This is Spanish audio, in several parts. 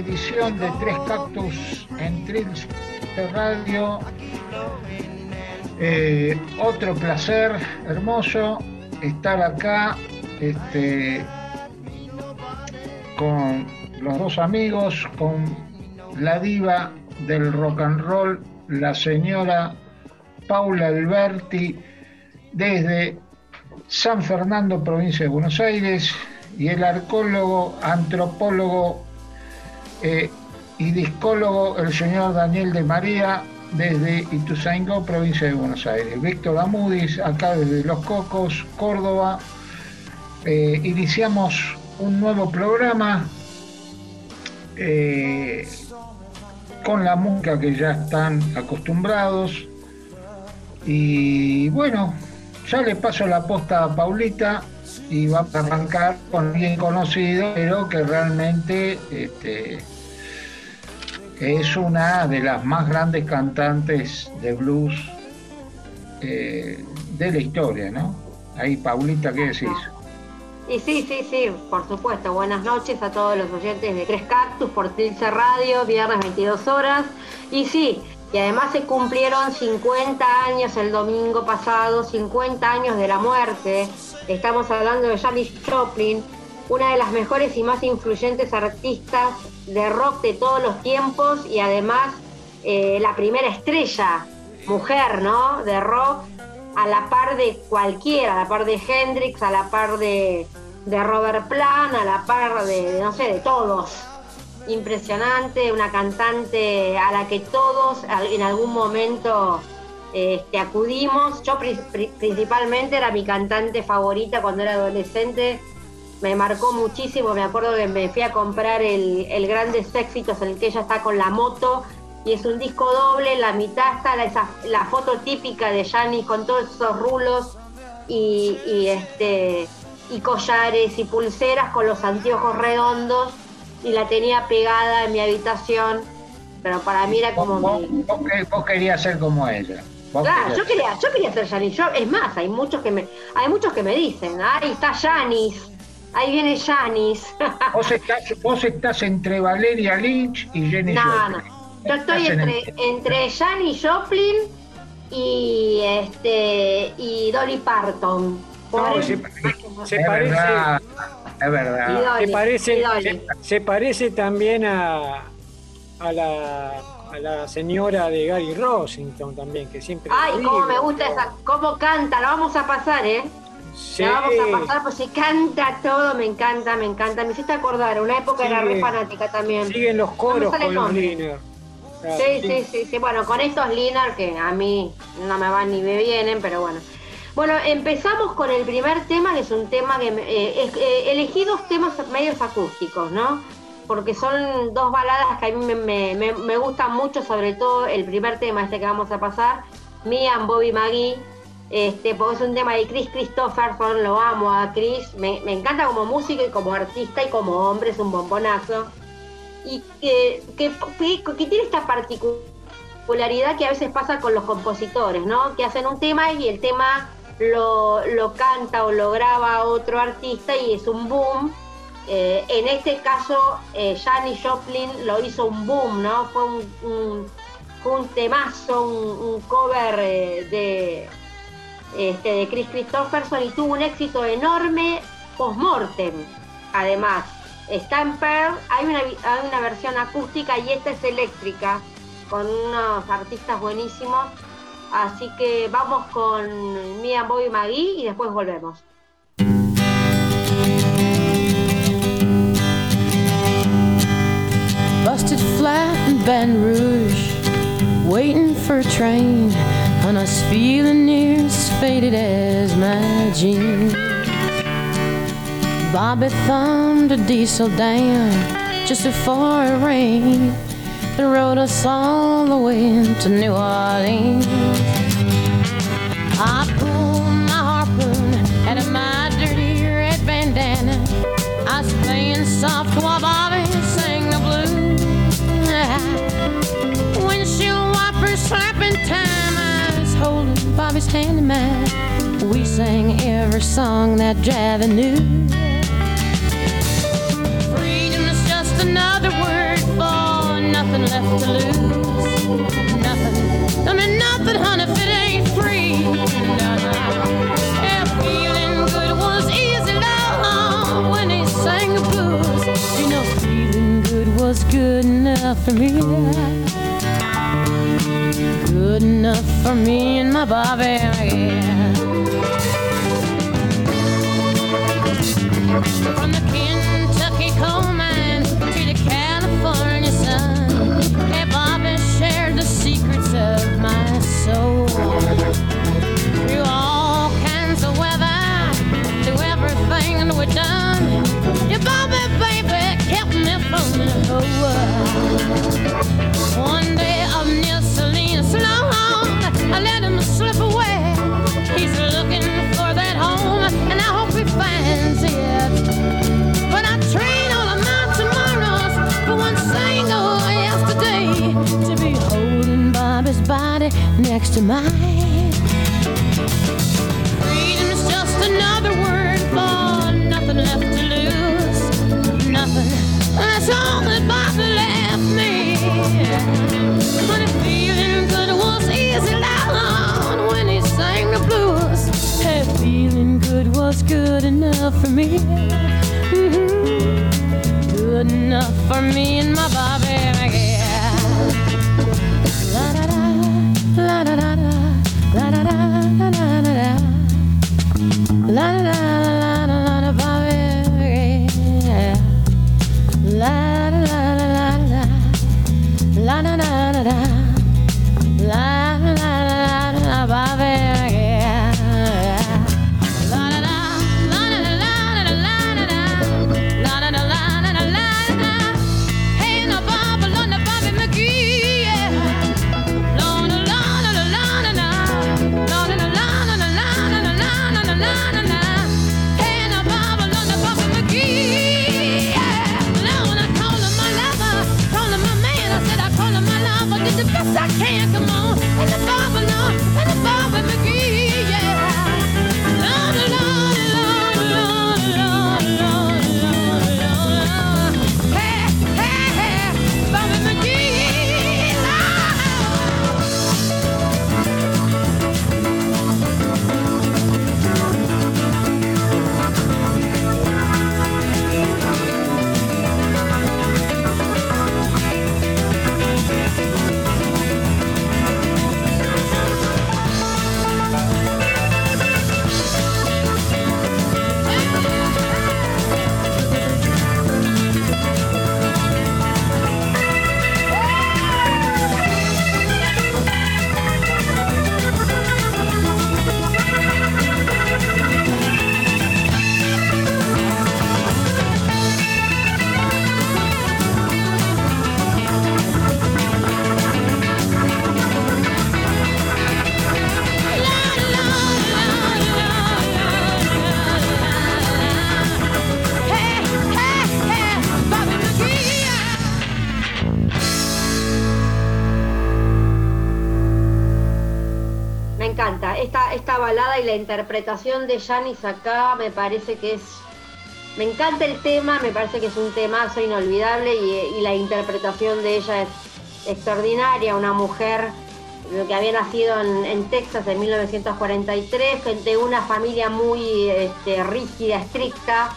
edición de Tres Cactus en Trills Radio. Eh, otro placer hermoso estar acá este, con los dos amigos, con la diva del rock and roll, la señora Paula Alberti, desde San Fernando, provincia de Buenos Aires, y el arqueólogo, antropólogo eh, y discólogo, el señor Daniel de María, desde Ituzaingó, provincia de Buenos Aires. Víctor Amudis, acá desde Los Cocos, Córdoba. Eh, iniciamos un nuevo programa eh, con la música que ya están acostumbrados. Y bueno, ya le paso la posta a Paulita y va a arrancar con alguien conocido, pero que realmente este, es una de las más grandes cantantes de blues eh, de la historia, ¿no? Ahí, Paulita, ¿qué decís? Y sí, sí, sí, por supuesto. Buenas noches a todos los oyentes de Tres Cactus por Tilce Radio, viernes 22 horas. Y sí, y además se cumplieron 50 años el domingo pasado, 50 años de la muerte. Estamos hablando de Janis Joplin, una de las mejores y más influyentes artistas de rock de todos los tiempos y además eh, la primera estrella, mujer, ¿no? De rock, a la par de cualquiera, a la par de Hendrix, a la par de, Robert Plant, a la par de, no sé, de todos. Impresionante, una cantante a la que todos en algún momento este, acudimos. Yo principalmente era mi cantante favorita cuando era adolescente me marcó muchísimo. Me acuerdo que me fui a comprar el, el Grandes Éxitos, en el que ella está con la moto. Y es un disco doble, la mitad está la, la foto típica de Janis con todos esos rulos y, este, y collares y pulseras con los anteojos redondos. Y la tenía pegada en mi habitación. Pero para mí era como. Vos, vos, querías ser como ella. Claro, yo quería, yo quería ser Janis. Yo, es más, hay muchos que me, hay muchos que me dicen, ahí está Janis. Ahí viene Janis. Vos estás, entre Valeria Lynch y Jenny Joplin. No, Yo estoy entre, entre Janis Joplin y este y Dolly Parton. se, parece. es verdad. se, parece se, parece también a, a la a la señora de Gary Rossington también, que siempre. Ay, cómo me gusta esa, cómo canta, lo vamos a pasar, ¿eh? Sí. vamos a pasar, pues se canta todo, me encanta, me encanta. Me hiciste acordar, una época era re fanática también. Siguen los coros con los Liner. sí, sí, sí, sí, bueno, con estos Liner que a mí no me van ni me vienen, pero bueno. Bueno, empezamos con el primer tema, que es un tema que eh, eh, elegí dos temas medios acústicos, ¿no? Porque son dos baladas que a mí me, me, me gustan mucho, sobre todo el primer tema, este que vamos a pasar, Mia and Bobby Maggie este, porque es un tema de Chris Christopherson, lo amo a Chris, me, encanta como músico y como artista y como hombre, es un bombonazo. Y que, que, tiene esta particularidad que a veces pasa con los compositores, ¿no? Que hacen un tema y el tema lo, canta o lo graba otro artista y es un boom. Eh, en este caso, eh, Janis Joplin lo hizo un boom, ¿no? Fue un, un, temazo, un, cover eh, de este, de Chris Christopherson y tuvo un éxito enorme post-mortem. Además, está en Pearl, hay una, hay una versión acústica y esta es eléctrica, con unos artistas buenísimos. Así que vamos con Mia Bobby Magui y después volvemos. Busted flat in Baton Rouge, waiting for a train. And I was feeling near as faded as my jeans. Bobby thumbed a diesel down just before it rained and rode us all the way to New Orleans. I pulled my harpoon out of my dirty red bandana. I was playing soft while Bobby's handyman. We sang every song that Javi knew. Freedom is just another word for nothing left to lose. Nothing. I mean, nothing, honey, if it ain't free. If feeling good was easy, love, when he sang the blues, you know, feeling good was good enough for me. Good enough for me and my Bobby, yeah. From the next to mine. Freedom's just another word for nothing left to lose. Nothing. That's all that Bobby left me. But if feeling good was easy down when he sang the blues. Hey, feeling good was good enough for me. Mhm. Good enough for me and my Bobby. Interpretación de Janis acá me parece que es. Me encanta el tema, me parece que es un temazo inolvidable y, y la interpretación de ella es extraordinaria. Una mujer eh, que había nacido en, Texas en 1943, que de una familia muy este, rígida, estricta.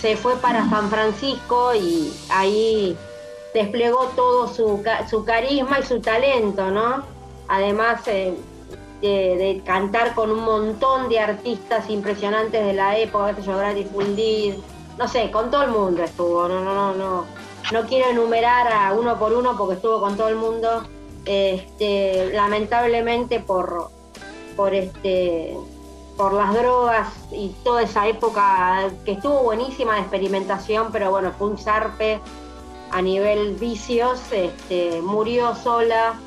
Se fue para San Francisco y ahí desplegó todo su carisma y su talento, ¿no? Además eh, de, cantar con un montón de artistas impresionantes de la época, sé yo, Gladys Fundir, no sé, con todo el mundo estuvo, no, no, no, no, no quiero enumerar a uno por uno porque estuvo con todo el mundo, este, lamentablemente por, por este por las drogas y toda esa época que estuvo buenísima de experimentación, pero bueno, fue un zarpe a nivel vicios, este, murió sola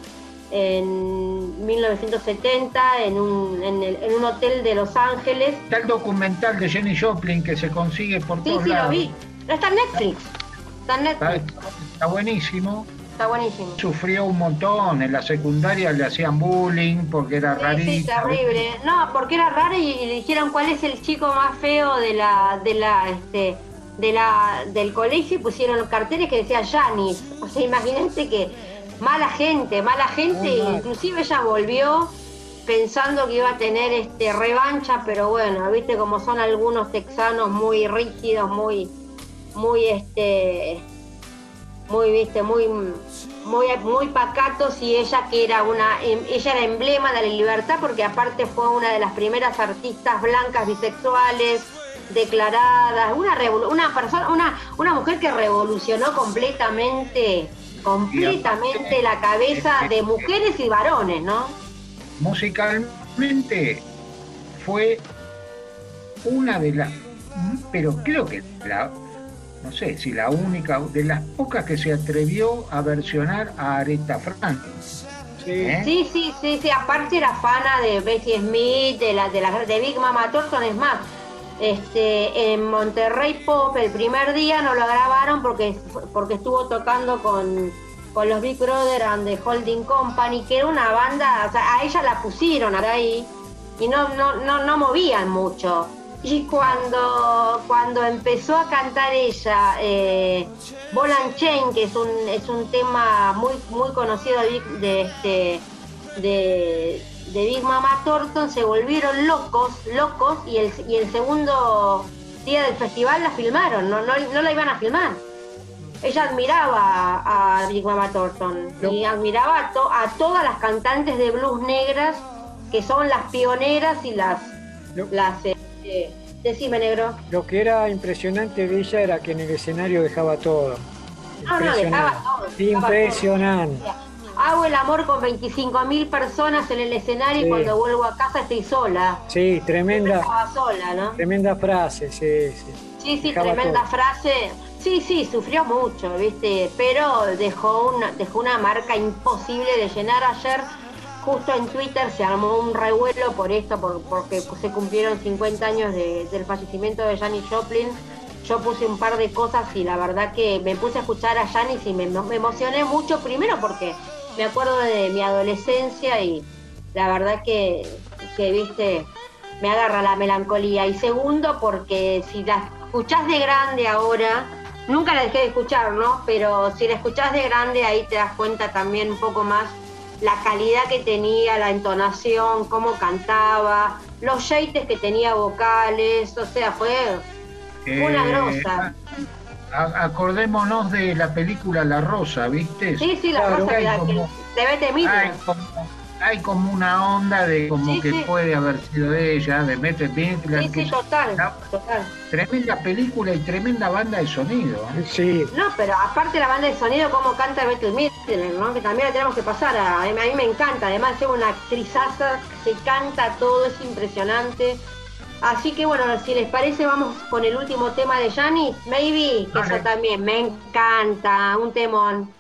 en 1970 en un, en, el- en un hotel de Los Ángeles. Está el documental de Jenny Joplin que se consigue por Sí, todos sí, lo vi. Está en Netflix. Está en Netflix. está buenísimo. Está buenísimo. Sufrió un montón. En la secundaria le hacían bullying porque era Sí, sí, rarito. terrible. No, porque era raro y, y le dijeron cuál es el chico más feo de la, de la, este, de la, del colegio y pusieron carteles que decían Janis. O sea, imagínate que mala gente, mala gente, inclusive ella volvió pensando que iba a tener este revancha, pero bueno, viste como son algunos texanos muy rígidos, muy, muy este, muy viste, muy, muy, muy pacatos y ella que era una, em, ella era emblema de la libertad porque aparte fue una de las primeras artistas blancas bisexuales declaradas, una una persona, una, una mujer que revolucionó completamente, completamente la cabeza de mujeres y varones, ¿no? musicalmente fue una de las, pero creo que la, no sé si la única, de las pocas que se atrevió a versionar a Aretha Franklin. Sí. ¿eh? Sí, sí, sí, sí, aparte era fana de Bessie Smith, de la de la de Big Mama Thornton, es más, este en Monterrey Pop el primer día no lo grabaron porque porque estuvo tocando con con los Big Brother and the Holding Company, que era una banda, o sea, a ella la pusieron ahí y no no no no movían mucho. Y cuando, cuando empezó a cantar ella, eh, Chain, que es un, es un tema muy, muy conocido de, de, este, de, de Big Mama Thornton, se volvieron locos, locos, y el, y el segundo día del festival la filmaron, no, no, no la iban a filmar. Ella admiraba a Big Mama Thornton y admiraba a, to- a todas las cantantes de blues negras que son las pioneras y las, las eh, decime negro. Lo que era impresionante de ella era que en el escenario dejaba todo. No, no, dejaba todo, dejaba Impresionante. Hago el amor con 25 mil personas en el escenario y cuando vuelvo a casa estoy sola. Sí, tremenda, Estaba sola, ¿no? tremenda frase, sí, sí. Sí, sí, Dejaba tremenda todo. frase. Sí, sí, sufrió mucho, ¿viste? Pero dejó una, dejó una marca imposible de llenar. Ayer, justo en Twitter, se armó un revuelo por esto, por- porque se cumplieron 50 años de- del fallecimiento de Janis Joplin. Yo puse un par de cosas y la verdad que me puse a escuchar a Janis y me, me emocioné mucho, primero porque me acuerdo de mi adolescencia y la verdad que, que viste, me agarra la melancolía. Y segundo, porque si la escuchás de grande ahora, nunca la dejé de escuchar, ¿no? Pero si la escuchás de grande, ahí te das cuenta también un poco más la calidad que tenía, la entonación, cómo cantaba, los shades que tenía vocales, o sea, fue una Eh, grosa. A- acordémonos de la película La Rosa, ¿viste? Sí, sí, la Claro, cosa hay que, la- que como- de Bette hay, Midler. como, hay como una onda de como Sí, que sí. puede haber sido de ella, de Bette Midler, Sí, que sí, total, una total. tremenda película y tremenda banda de sonido. ¿eh? Sí, No, pero aparte la banda de sonido, cómo canta Bette Midler, ¿no? Que también la tenemos que pasar. A, a mí me encanta. Además, es una actrizaza, se canta todo, es impresionante. Así que bueno, si les parece, vamos con el último tema de Janis, Maybe, que Vale. eso también me encanta, un temón.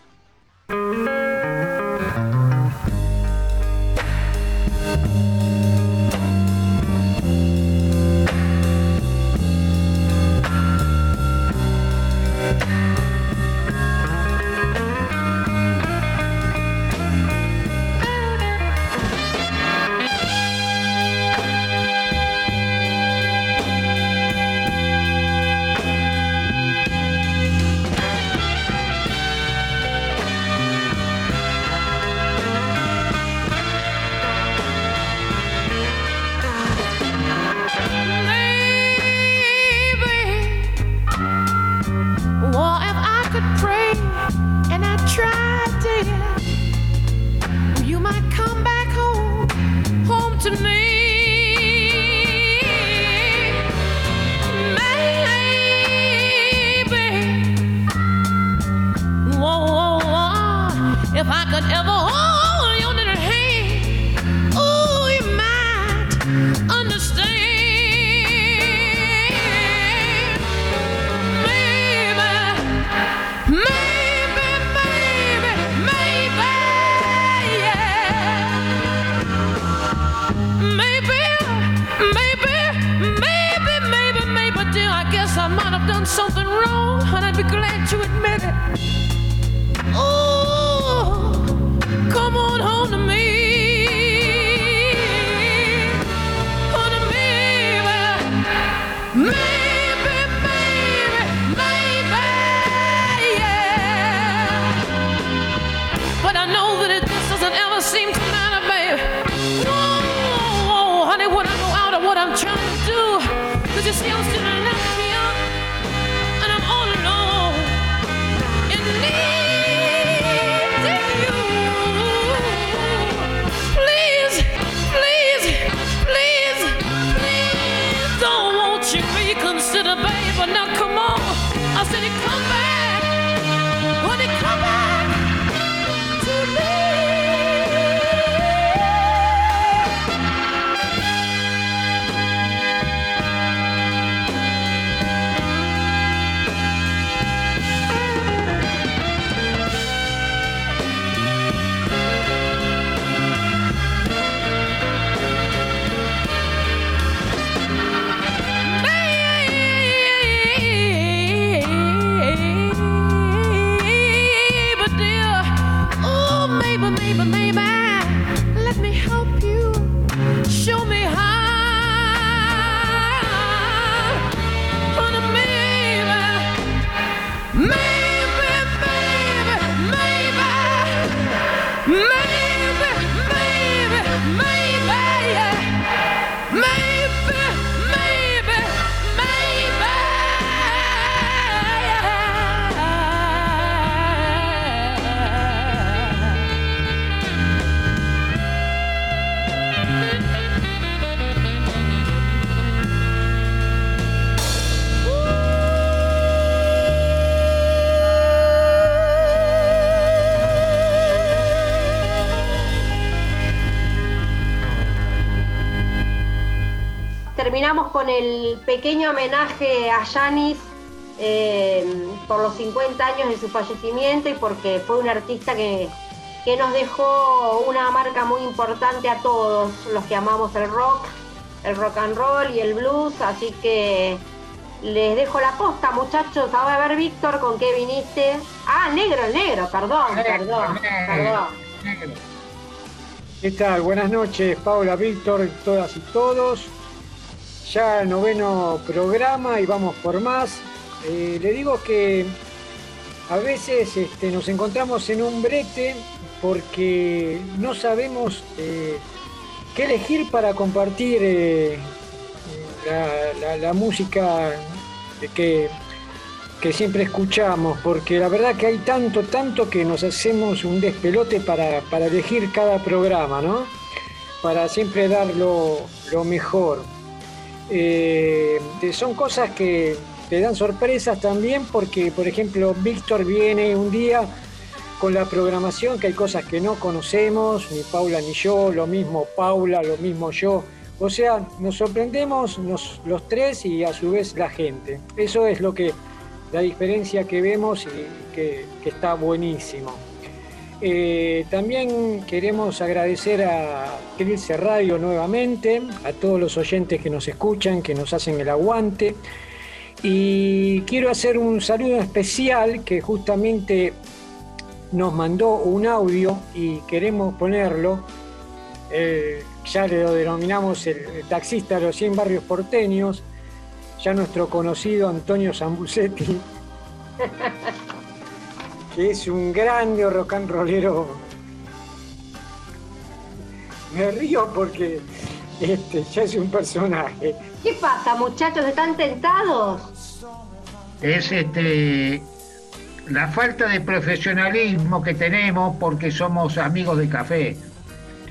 Pequeño homenaje a Janis eh, por los 50 años de su fallecimiento y porque fue un artista que, que nos dejó una marca muy importante a todos los que amamos el rock, el rock and roll y el blues. Así que les dejo la posta, muchachos. Ahora a ver, Víctor, ¿con qué viniste? Ah, negro, el negro, perdón, perdón, perdón. ¿Qué tal? Buenas noches, Paula, Víctor, todas y todos. Ya noveno programa y vamos por más. Eh, le digo que a veces este, nos encontramos en un brete porque no sabemos eh, qué elegir para compartir eh, la, música que, siempre escuchamos, porque la verdad que hay tanto, tanto que nos hacemos un despelote para, elegir cada programa, ¿no? Para siempre dar lo mejor. Eh, son cosas que te dan sorpresas también porque, por ejemplo, Víctor viene un día con la programación, que hay cosas que no conocemos, ni Paula ni yo, lo mismo Paula, lo mismo yo. O sea, nos sorprendemos nos- los tres y a su vez la gente. Eso es lo que la diferencia que vemos y que, que está buenísimo. Eh, también queremos agradecer a Trilce Radio nuevamente, a todos los oyentes que nos escuchan, que nos hacen el aguante. Y quiero hacer un saludo especial que justamente nos mandó un audio y queremos ponerlo. Eh, ya lo denominamos el, el taxista de los 100 barrios porteños, ya nuestro conocido Antonio Zambucetti, que es un grande rock and rollero. Me río porque este, ya es un personaje. ¿Qué pasa, muchachos? ¿Están tentados? Es este la falta de profesionalismo que tenemos porque somos amigos de café.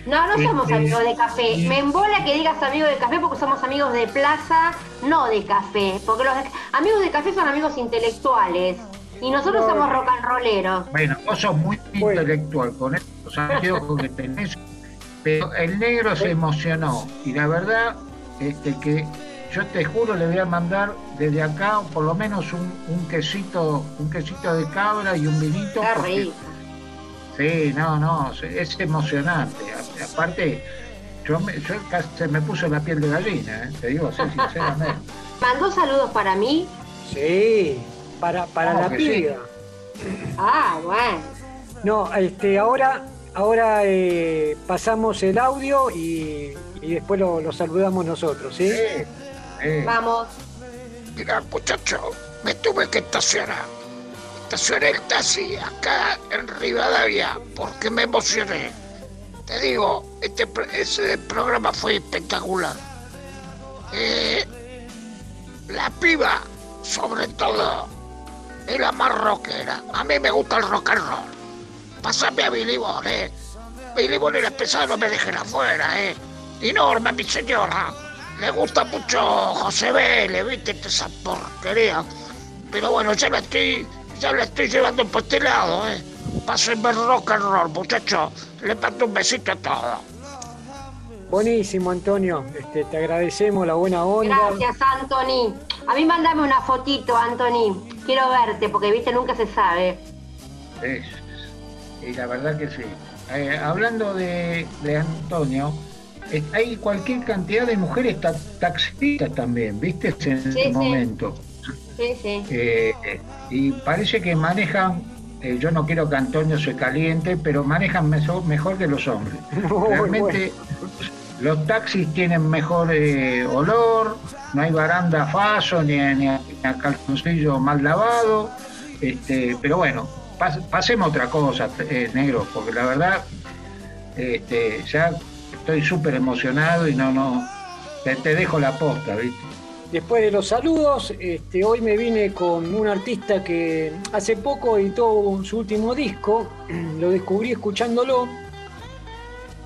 No, no somos Este, amigos de café. y- Me embola que digas amigos de café porque somos amigos de plaza, no de café. Porque los amigos de café son amigos intelectuales. Y nosotros somos rock and rolleros. Bueno, vos sos muy Bueno. intelectual con estos anteojos que tenés, pero el negro se emocionó y la verdad este, que yo te juro le voy a mandar desde acá por lo menos un, un quesito, un quesito de cabra y un vinito. Qué porque-. Sí, no, no, es emocionante. Aparte, yo, me, yo casi se me puso la piel de gallina, ¿eh? te digo así sinceramente. Mandó saludos para mí. Sí, para, para Claro la sí. piga. Ah, bueno. No, este, ahora, ahora eh, pasamos el audio y, y después lo, lo saludamos nosotros, ¿sí? Sí, sí. Vamos. Mira, muchacho, me tuve que estacionar. Estacioné el taxi acá en Rivadavia porque me emocioné. Te digo, este, ese programa fue espectacular. Eh, la piba, sobre todo, es la más rockera. A mí me gusta el rock and roll. Pásame a Billy Ball, eh. Billy Ball y la pesada no me dejen afuera, eh. Y Norma, mi señora. Le gusta mucho José Vélez, viste, esa porquería. Pero bueno, ya la estoy, ya la estoy llevando por este lado, eh. Pásenme rock and roll, muchachos. Le mando un besito a todos. Buenísimo, Antonio. Este, te agradecemos la buena onda. Gracias, Anthony. A mí mandame una fotito, Anthony. Quiero verte, porque viste, nunca se sabe. Es, y la verdad que sí. Eh, hablando de, de Antonio, eh, hay cualquier cantidad de mujeres ta- taxistas también, ¿viste? En Sí, este sí. momento. Sí, sí. Eh, y parece que manejan, eh, yo no quiero que Antonio se caliente, pero manejan mejor que los hombres. Muy Realmente los taxis tienen mejor eh, olor, no hay baranda faso ni, ni a, calzoncillo mal lavado, este, pero bueno, pas- pasemos otra cosa, eh, negro, porque la verdad este, ya estoy súper emocionado y no, no, te, te dejo la posta, ¿viste? Después de los saludos, este, hoy me vine con un artista que hace poco editó su último disco, lo descubrí escuchándolo,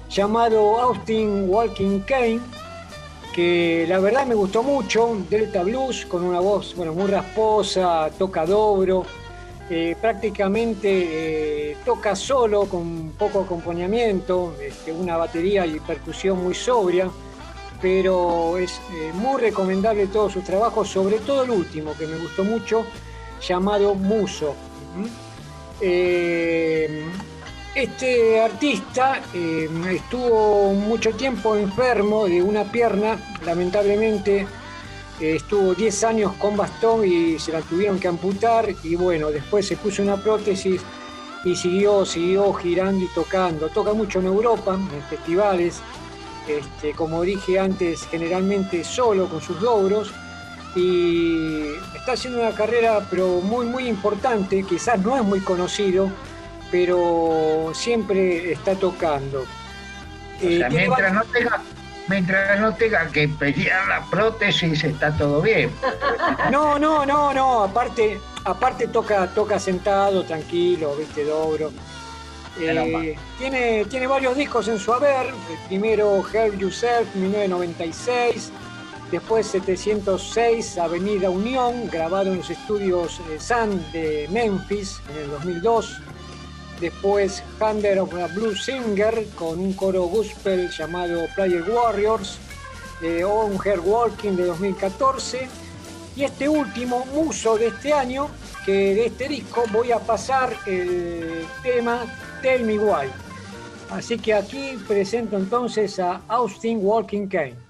llamado Austin Walking Kane, que la verdad me gustó mucho, Delta Blues, con una voz bueno, muy rasposa, toca dobro, eh, prácticamente eh, toca solo, con poco acompañamiento, este, una batería y percusión muy sobria pero es eh, muy recomendable todos sus trabajos, sobre todo el último que me gustó mucho, llamado Muso. Este artista eh, estuvo mucho tiempo enfermo de una pierna, lamentablemente eh, estuvo 10 años con bastón y se la tuvieron que amputar y bueno, después se puso una prótesis y siguió, siguió girando y tocando. Toca mucho en Europa, en festivales, este, como dije antes, generalmente solo con sus logros y está haciendo una carrera pero muy muy importante, quizás no es muy conocido, pero siempre está tocando. O Eh, sea, mientras no tenga, mientras no tenga que pelear la prótesis, está todo bien. No, no, no, no, aparte, aparte toca, toca sentado, tranquilo, viste, dobro. Eh, tiene, tiene varios discos en su haber, el primero Help Yourself, 1996, después 706, Avenida Unión, grabado en los estudios eh, Sun de Memphis en el 2002, después Hunter of a Blues Singer con un coro gospel llamado Player Warriors, eh, On Her Walking de 2014, y este último, Muso de este año, que de este disco voy a pasar el tema Tell Me Why. Así que aquí presento entonces a Austin Walking Kane.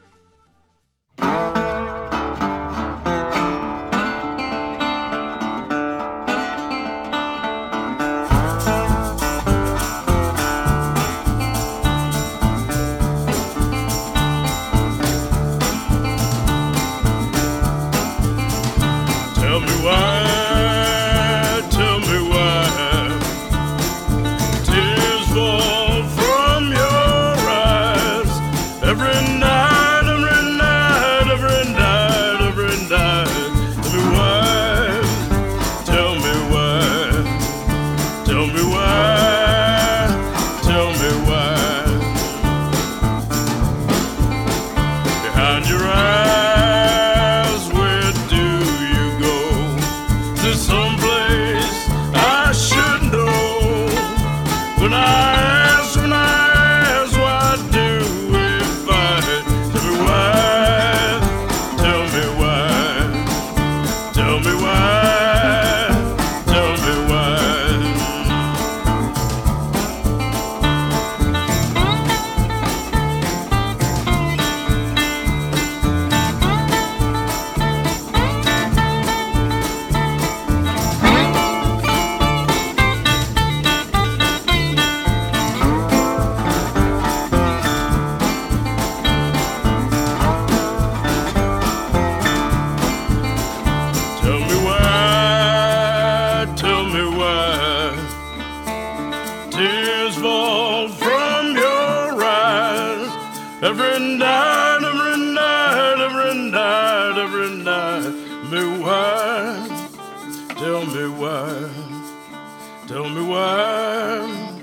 Me why,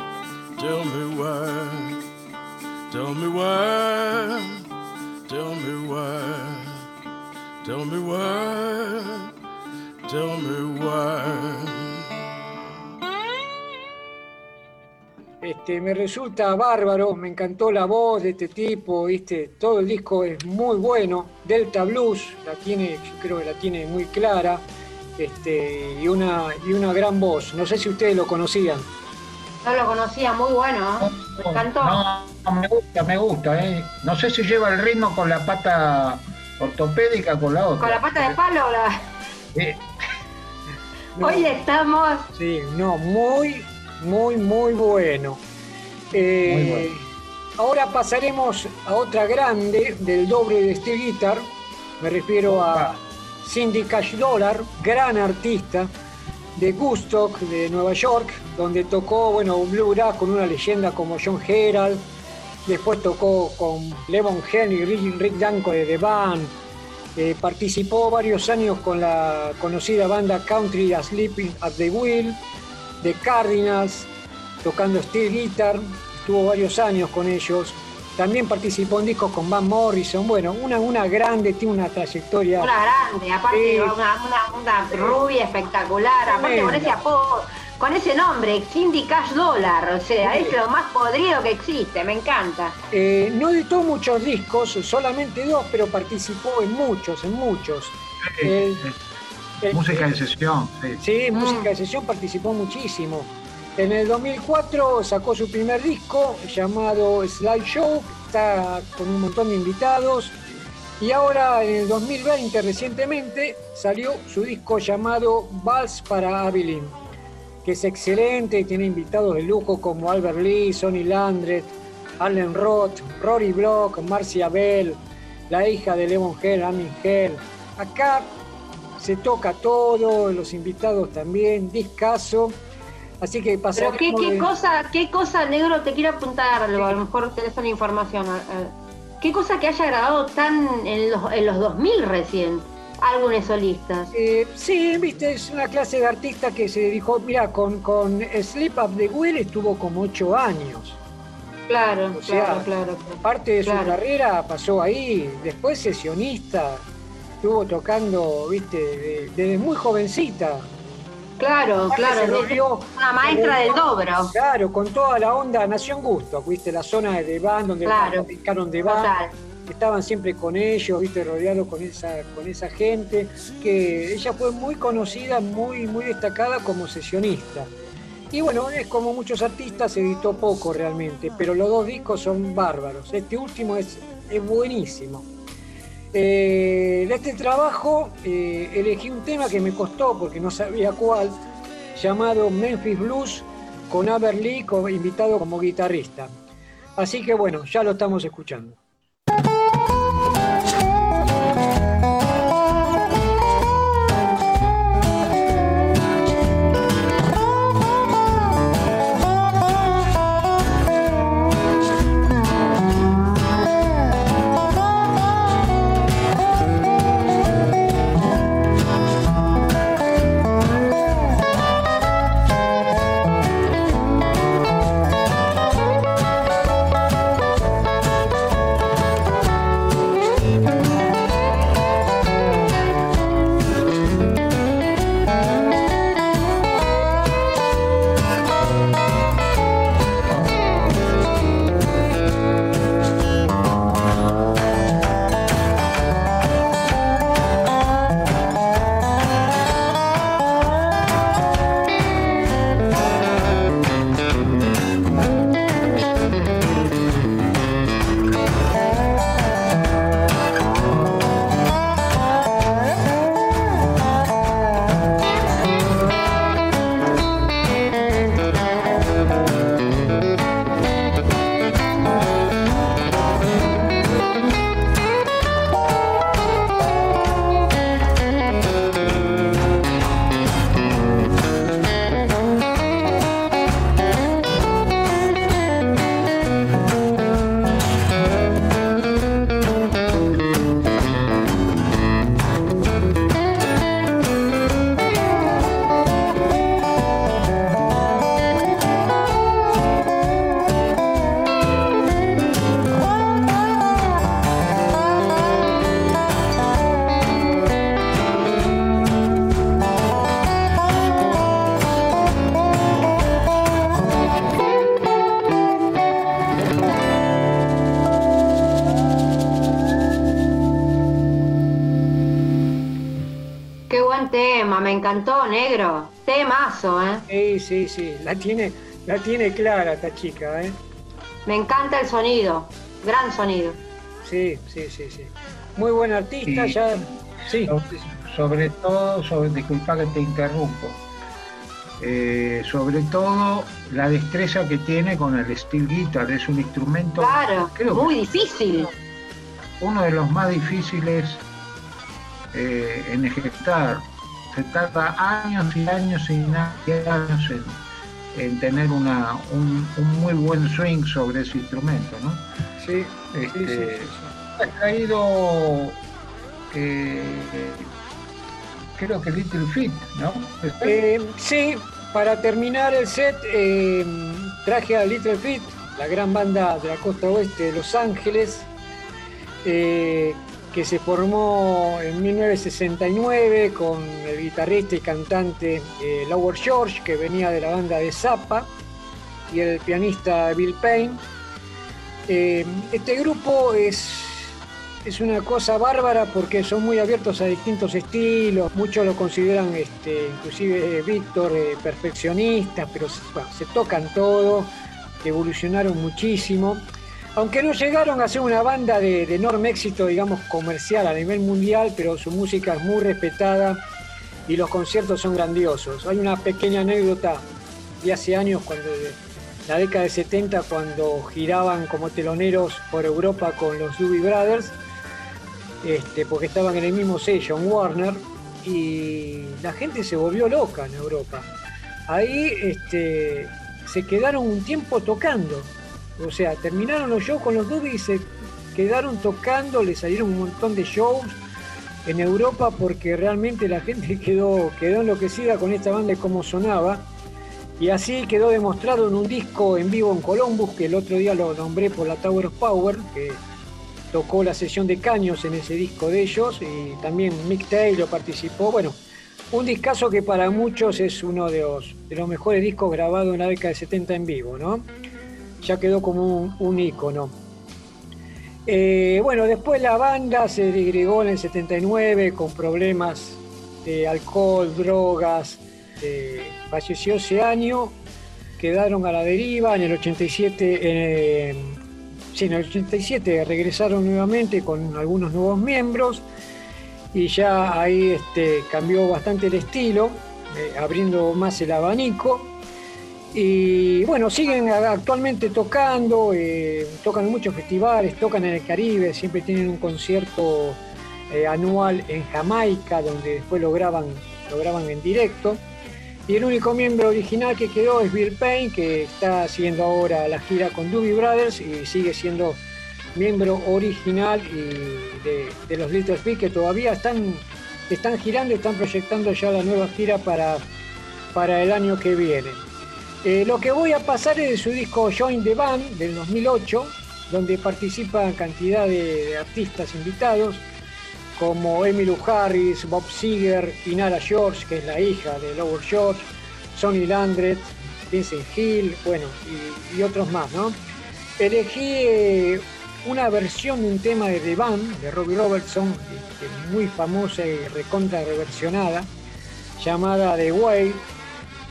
tell me why, tell me why, tell me why, tell me why, tell me why. Este, me resulta bárbaro, me encantó la voz de este tipo, ¿viste? todo el disco es muy bueno. Delta Blues la tiene, yo creo que la tiene muy clara, este, y, una, y una gran voz. No sé si ustedes lo conocían. No lo conocía, muy bueno. ¿eh? Me encantó. No, me gusta, me gusta. ¿eh? No sé si lleva el ritmo con la pata ortopédica con la otra. Con la pata de palo. La... Eh, No, Hoy estamos. Sí, no, muy, muy, muy bueno. Eh, Muy bueno. Ahora pasaremos a otra grande del doble de Steel Guitar. Me refiero a Cindy Cash Dollar, gran artista de Gustock, de Nueva York, donde tocó, bueno, bluegrass con una leyenda como John Herald. Después tocó con Levon Helm y Rick, Danko de The Band. Eh, participó varios años con la conocida banda Country A Sleeping at the Wheel, de Cardinals, tocando steel guitar, estuvo varios años con ellos. También participó en discos con Van Morrison, bueno, una, una grande, tiene una trayectoria. Una grande, aparte Sí. una, una, una rubia espectacular, aparte con ese apodo, con ese nombre, Cindy Cash Dollar, o sea, Sí. es lo más podrido que existe, me encanta. Eh, no editó muchos discos, solamente dos, pero participó en muchos, en muchos. Música de sesión, sí. Sí, Mm. música de sesión participó muchísimo. En el 2004 sacó su primer disco llamado Slideshow, está con un montón de invitados. Y ahora en el 2020, recientemente, salió su disco llamado Vals para Abilene, que es excelente, tiene invitados de lujo como Albert Lee, Sonny Landret, Allen Roth, Rory Block, Marcia Bell, la hija de Levon Hell, Amin Hell. Acá se toca todo, los invitados también, discaso. Así que Pero pasaremos qué, qué de- cosa, qué cosa, negro, te quiero apuntar algo, a lo mejor tenés una información. eh, eh. Qué cosa que haya grabado tan en los, en los 2000 recién, álbumes solistas. Eh, sí, viste, es una clase de artista que se dijo, mira, con, con Sleep Up the Wheel estuvo como ocho años. Claro, O sea, claro, claro. claro. Parte de su carrera pasó ahí, después sesionista, estuvo tocando, viste, de- desde muy jovencita. Claro, claro. una maestra del dobro. Claro, con toda la onda Nación Gusto, viste, la zona de Van, donde Claro. practicaron de Van. Total. estaban siempre con ellos, viste, rodeados con esa, con esa gente, que ella fue muy conocida, muy, muy destacada como sesionista. Y bueno, es como muchos artistas, editó poco realmente, pero los dos discos son bárbaros. Este último es, es buenísimo. Eh, de este trabajo eh, elegí un tema que me costó porque no sabía cuál, llamado Memphis Blues, con como invitado como guitarrista. Así que bueno, ya lo estamos escuchando. Sí, sí, sí. La tiene, la tiene clara esta chica, ¿eh? Me encanta el sonido. Gran sonido. Sí, sí, sí, sí. Muy buen artista, Sí. ya. Sí, Sobre, sobre todo, sobre, disculpa que te interrumpo, Eh, sobre todo la destreza que tiene con el steel guitar, es un instrumento, Claro, creo que muy difícil. uno de los más difíciles eh, en ejecutar. Se tarda años y años y años en, en tener una, un, un muy buen swing sobre ese instrumento, ¿no? sí, sí, sí, Este, sí, Ha traído, eh, creo que Little Feat, ¿no? sí. Eh, sí, para terminar el set, eh, traje a Little Feat, la gran banda de la costa oeste de Los Ángeles, eh, que se formó en 1969 con el guitarrista y cantante eh, Lower George, que venía de la banda de Zappa, y el pianista Bill Payne. Eh, este grupo es, es una cosa bárbara porque son muy abiertos a distintos estilos, muchos lo consideran, este, inclusive Víctor, eh, perfeccionistas, pero bueno, se tocan todo, evolucionaron muchísimo. Aunque no llegaron a ser una banda de, enorme éxito, digamos, comercial a nivel mundial, pero su música es muy respetada y los conciertos son grandiosos. Hay una pequeña anécdota de hace años, cuando de la década de 70, cuando giraban como teloneros por Europa con los Doobie Brothers, este, porque estaban en el mismo sello, en Warner, y la gente se volvió loca en Europa. Ahí este, se quedaron un tiempo tocando. O sea, terminaron los shows con los Doobie y se quedaron tocando, le salieron un montón de shows en Europa porque realmente la gente quedó, quedó enloquecida con esta banda y cómo sonaba. Y así quedó demostrado en un disco en vivo en Columbus, que el otro día lo nombré por la Tower of Power, que tocó la sesión de caños en ese disco de ellos, y también Mick Taylor participó. Bueno, un discazo que para muchos es uno de los, de los mejores discos grabados en la década de 70 en vivo, ¿no? Ya quedó como un, un ícono. Eh, bueno, después la banda se disgregó en el 79 con problemas de alcohol, drogas. eh, falleció ese año, quedaron a la deriva. En el 87, eh, sí, en el 87 regresaron nuevamente con algunos nuevos miembros y ya ahí este, cambió bastante el estilo, abriendo más el abanico. Y bueno, siguen actualmente tocando, eh, tocan en muchos festivales, tocan en el Caribe, siempre tienen un concierto eh, anual en Jamaica, donde después lo graban, lo graban en directo. Y el único miembro original que quedó es Bill Payne, que está haciendo ahora la gira con Doobie Brothers y sigue siendo miembro original y de, los Little Feat, que todavía están, están girando y están proyectando ya la nueva gira para, para el año que viene. Eh, lo que voy a pasar es de su disco Join the Band del 2008, donde participan cantidad de, artistas invitados, como Emmylou Harris, Bob Seger, Inara George, que es la hija de Lower George, Sonny Landret, Vincent Hill, bueno, y, otros más, ¿no? Elegí eh, una versión de un tema de The Band, de Robbie Robertson, muy famosa y recontra reversionada, llamada The Way,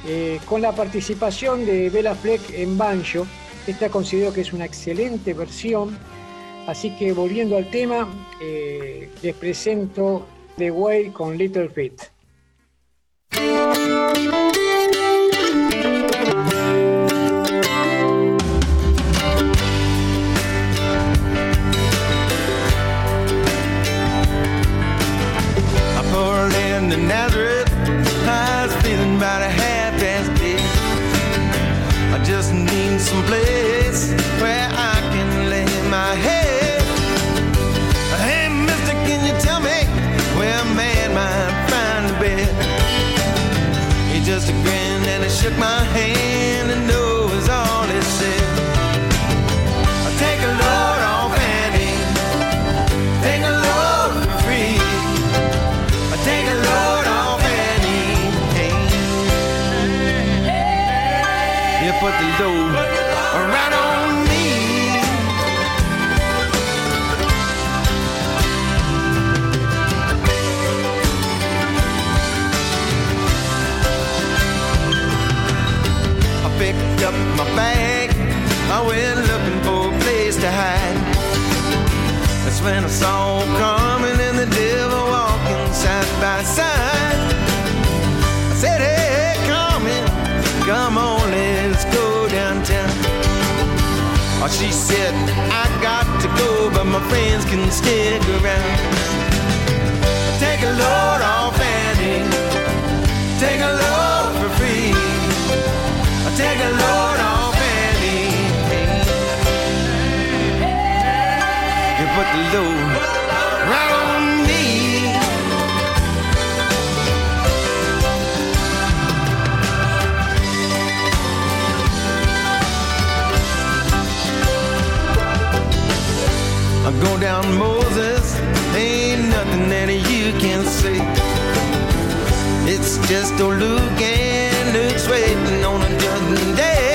eh, con la participación de Bella Fleck en banjo. Esta considero que es una excelente versión. Así que volviendo al tema, eh, les presento The Way con Little Feat. Shook my hand, she said, I got to go, but my friends can stick around. Take a load off Annie, take a load for free. Take a load off Annie. You put the load I go down Moses, ain't nothing that you can see. It's just old Luke and Luke's waiting on a judgment day.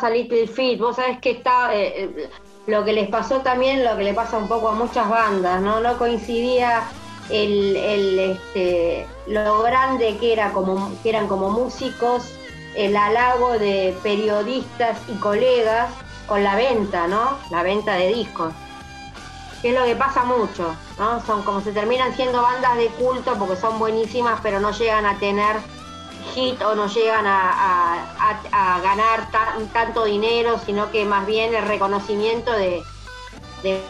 Bandaza Little Feat. Vos sabés que está eh, eh, lo que les pasó también, lo que le pasa un poco a muchas bandas, ¿no? No coincidía el, el, este, lo grande que era como que eran como músicos, el halago de periodistas y colegas con la venta, ¿no? La venta de discos. Que es lo que pasa mucho, ¿no? Son como se terminan siendo bandas de culto porque son buenísimas, pero no llegan a tener hit o no llegan a, a- a- a ganar tan- tanto dinero, sino que más bien el reconocimiento de, de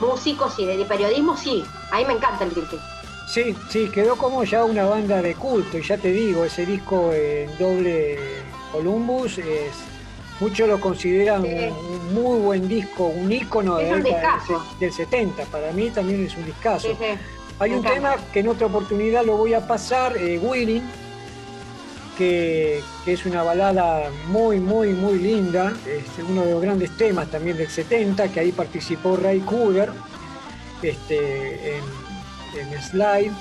músicos y de, de periodismo, sí. A mí me encanta el Feat. Sí, sí, quedó como ya una banda de culto. Y ya te digo, ese disco en doble Columbus es Muchos lo consideran Sí. un, un muy buen disco, un ícono de del, del 70. Para mí también es un discazo. Sí, sí. Hay Me un encanta. tema que en otra oportunidad lo voy a pasar, eh, Willing, que, es una balada muy, muy, muy linda, este, uno de los grandes temas también del 70, que ahí participó Ray Cooder este, en, en Slide,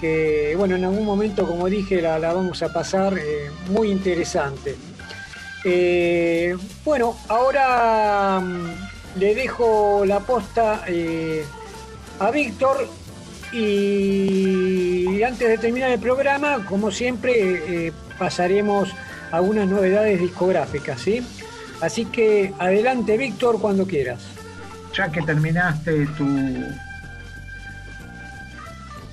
que bueno, en algún momento, como dije, la, vamos a pasar eh, muy interesante. Eh, bueno, ahora mm, le dejo la posta eh, a Víctor y antes de terminar el programa, como siempre, pasaremos algunas novedades discográficas, ¿sí? Así que adelante, Víctor, cuando quieras. ya que terminaste tu,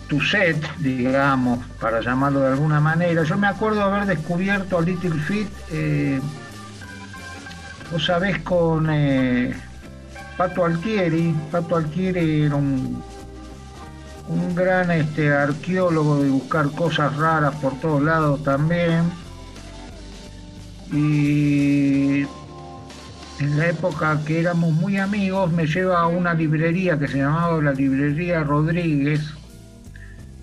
tu set, digamos, para llamarlo de alguna manera, yo me acuerdo haber descubierto a Little Feet, eh, vos sabés, con eh, Pato Altieri. Pato Altieri era un, un gran este, arqueólogo de buscar cosas raras por todos lados también. Y en la época que éramos muy amigos, me lleva a una librería que se llamaba la Librería Rodríguez,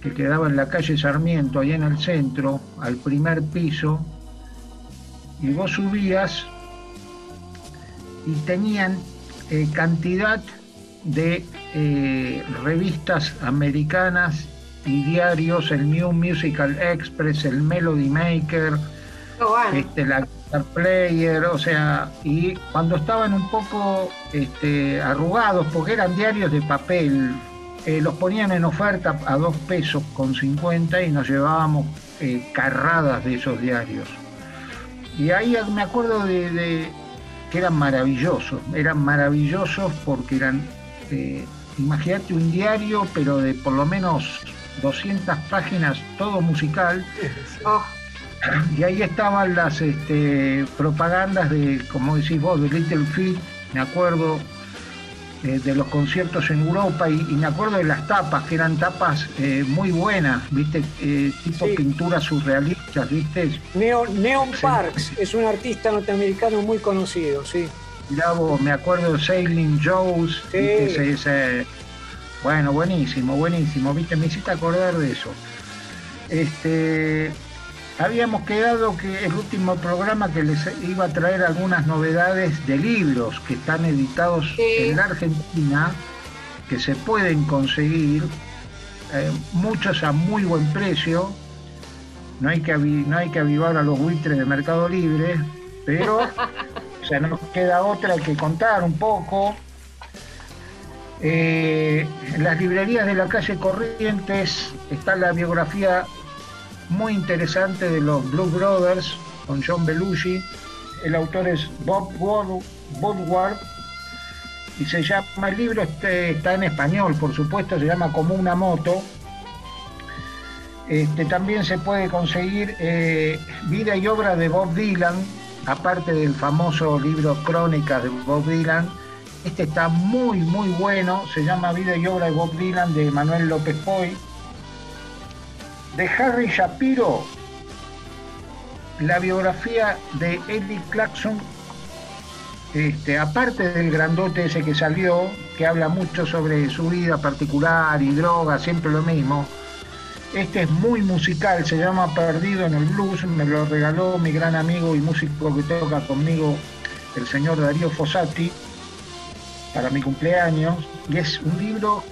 que quedaba en la calle Sarmiento, allá en el centro, al primer piso, y vos subías y tenían eh, cantidad de eh, revistas americanas y diarios, el New Musical Express, el Melody Maker, bueno. este, la Guitar Player, o sea, y cuando estaban un poco este, arrugados, porque eran diarios de papel, eh, los ponían en oferta a dos pesos con 50 y nos llevábamos eh, carradas de esos diarios. Y ahí me acuerdo de, de que eran maravillosos, eran maravillosos porque eran, eh, imagínate un diario, pero de por lo menos 200 páginas, todo musical, Oh, y ahí estaban las este, propagandas de, como decís vos, de Little Feet, me acuerdo eh, de los conciertos en Europa y, y me acuerdo de las tapas, que eran tapas eh, muy buenas, ¿viste? Eh, tipo Sí. pinturas surrealistas, ¿viste? Neo- Neon Sí. Parks es un artista norteamericano muy conocido, sí. Mirá vos, me acuerdo de Sailing Joe's, Sí. Ese- ese- bueno, buenísimo, buenísimo, ¿viste? Me hiciste acordar de eso. Este, habíamos quedado que el último programa que les iba a traer algunas novedades de libros que están editados Sí. en la Argentina, que se pueden conseguir, eh, muchos a muy buen precio. No hay, que no hay que avivar a los buitres de Mercado Libre, pero sea, no queda otra que contar un poco. Eh, en las librerías de la calle Corrientes está la biografía muy interesante de los Blues Brothers con John Belushi. El autor es Bob Wood- Woodward y se llama, el libro este, está en español, por supuesto, se llama Como una moto. Este, también se puede conseguir eh, vida y obra de Bob Dylan, aparte del famoso libro Crónicas de Bob Dylan. Este está muy, muy bueno, se llama Vida y obra de Bob Dylan de Manuel López Poy. De Harry Shapiro, la biografía de Eddie Claxon, este, aparte del grandote ese que salió, que habla mucho sobre su vida particular y droga, siempre lo mismo. Este es muy musical, se llama Perdido en el Blues, me lo regaló mi gran amigo y músico que toca conmigo, el señor Darío Fossati, para mi cumpleaños. Y es un libro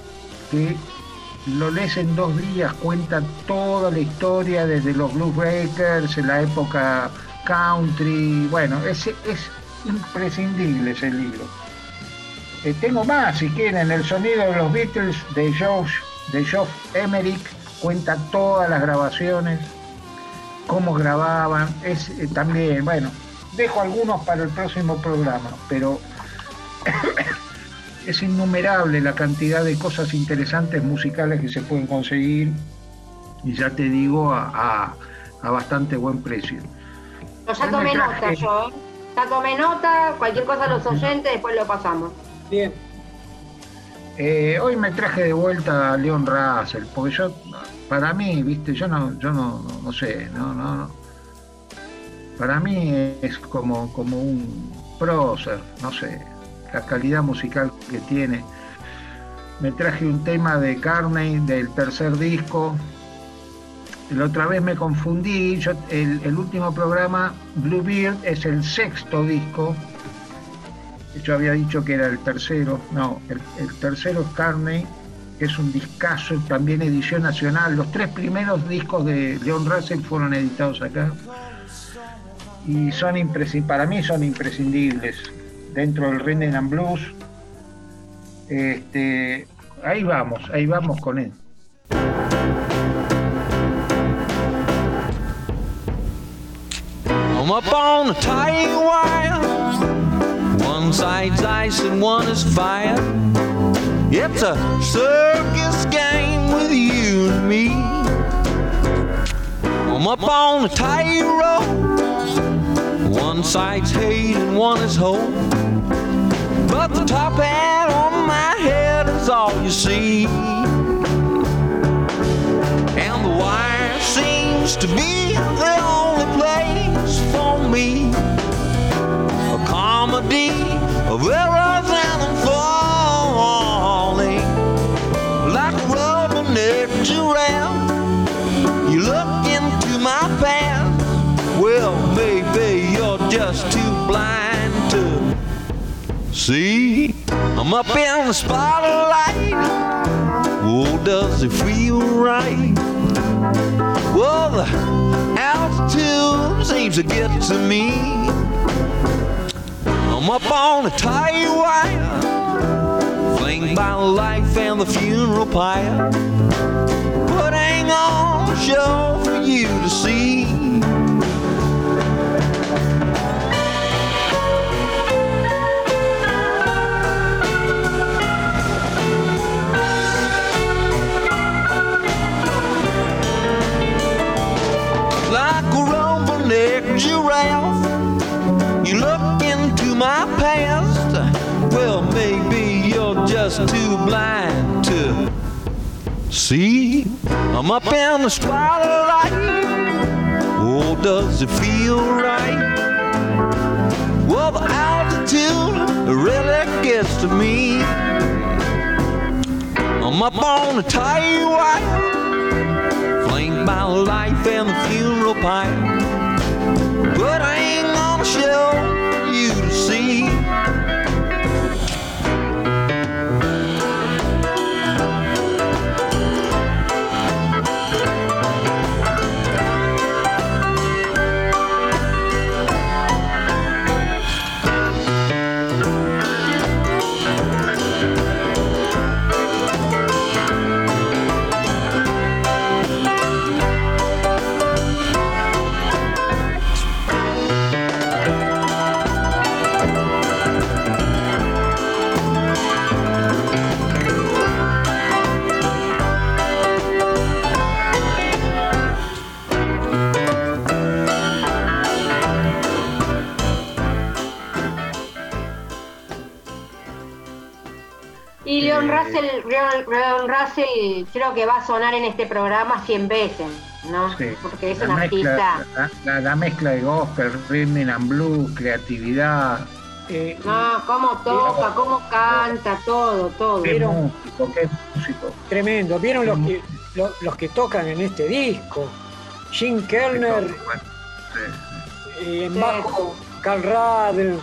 que lo lees en dos días, cuenta toda la historia desde los Blues Breakers, en la época country, bueno, es, es imprescindible ese libro. Eh, tengo más, si quieren, El sonido de los Beatles de George, de Geoff Emerick, cuenta todas las grabaciones, cómo grababan, es eh, también, bueno, dejo algunos para el próximo programa, pero es innumerable la cantidad de cosas interesantes musicales que se pueden conseguir y ya te digo a, a- a bastante buen precio. Yo ya tomé nota, yo. ¿eh? Ya tomé nota, cualquier cosa a los oyentes, después lo pasamos. Bien. Eh, hoy me traje de vuelta a Leon Russell, porque yo, para mí, viste, yo no, yo no, no, sé, no, no, no. Para mí es como, como un prócer, no sé, la calidad musical que tiene. Me traje un tema de Carney del tercer disco. La otra vez me confundí. El, el último programa, Bluebeard, es el sexto disco. Yo había dicho que era el tercero. No, el, tercero es Carney, que es un discazo, también edición nacional. Los tres primeros discos de Leon Russell fueron editados acá. Y son para mí son imprescindibles dentro del Rhythm and Blues. Este, ahí vamos, ahí vamos con él. One side's ice and one is fire. It's a circus game with you and me. I'm up on a tight rope. One side's hate and one is hope. But the top hat on my head is all you see. And the wire seems to be the only place for me. Comedy of errors and falling. Like a rubber-necked giraffe, you look into my past. Well, maybe you're just too blind to see. I'm up in the spotlight. Oh, does it feel right? Well, the altitude seems to get to me. Up on a tight wire, flanked by life and the funeral pyre. Putting on a show for you to see. like a rumble-necked giraffe. Past. Well, maybe you're just too blind to see. I'm up in the spotlight. Oh, does it feel right? Well, the altitude really gets to me. I'm up on a tight wire flanked by life and the funeral pyre. But I ain't gonna show Creo que va a sonar en este programa 100 veces, ¿no? Sí. Porque es La un mezcla, artista. la, la- la mezcla de gospel, rhythm and blues, creatividad. Eh, No, cómo toca, cómo canta, todo, todo. Qué Pero- músico, qué músico. Tremendo. ¿Vieron los que, lo- los que tocan en este disco? Jim Kerner, Bueno, sí. eh, en bajo, Carl Radl.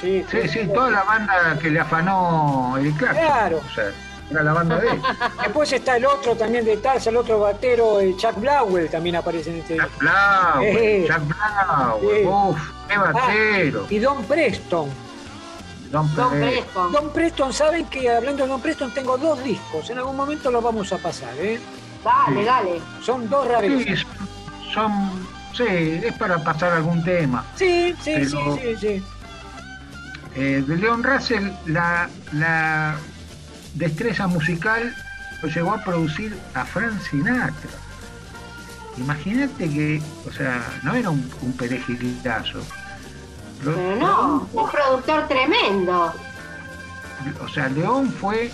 Sí, Sí, sí, toda la banda que le afanó el Clark. Claro. O sea, era la banda de él. Después está el otro también de Tarsa, el otro batero, eh, Chuck Blackwell, también aparece en este disco. Jack Blauer, Eh. Jack Blauer, Sí. uff, qué batero. Y Don Preston. Don. Preston. Don Preston, ¿saben que hablando de Don Preston tengo dos discos? En algún momento los vamos a pasar, ¿eh? Dale, dale. Son dos rarezas. Sí, son, son- sí, es para pasar algún tema. Sí, sí, Pero- sí, sí, sí. Eh, de Leon Russell, la, la destreza musical lo llevó a producir a Frank Sinatra. Imagínate que, o sea, no era un, un perejililazo. Lo- Pero no, un productor tremendo. O sea, León fue,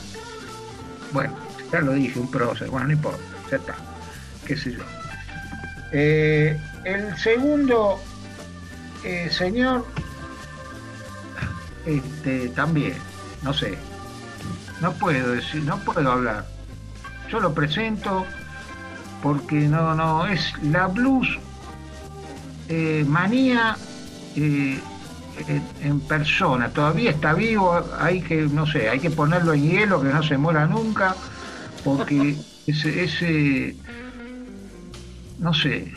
bueno, ya lo dije, un prócer, bueno, no importa, ya está, qué sé yo. Eh, el segundo eh, señor, este, también, no sé, no puedo decir, no puedo hablar. Yo lo presento porque no, no, es la blues eh, manía eh, en, en persona. Todavía está vivo, hay que, no sé, hay que ponerlo en hielo, que no se muera nunca, porque ese, ese no sé,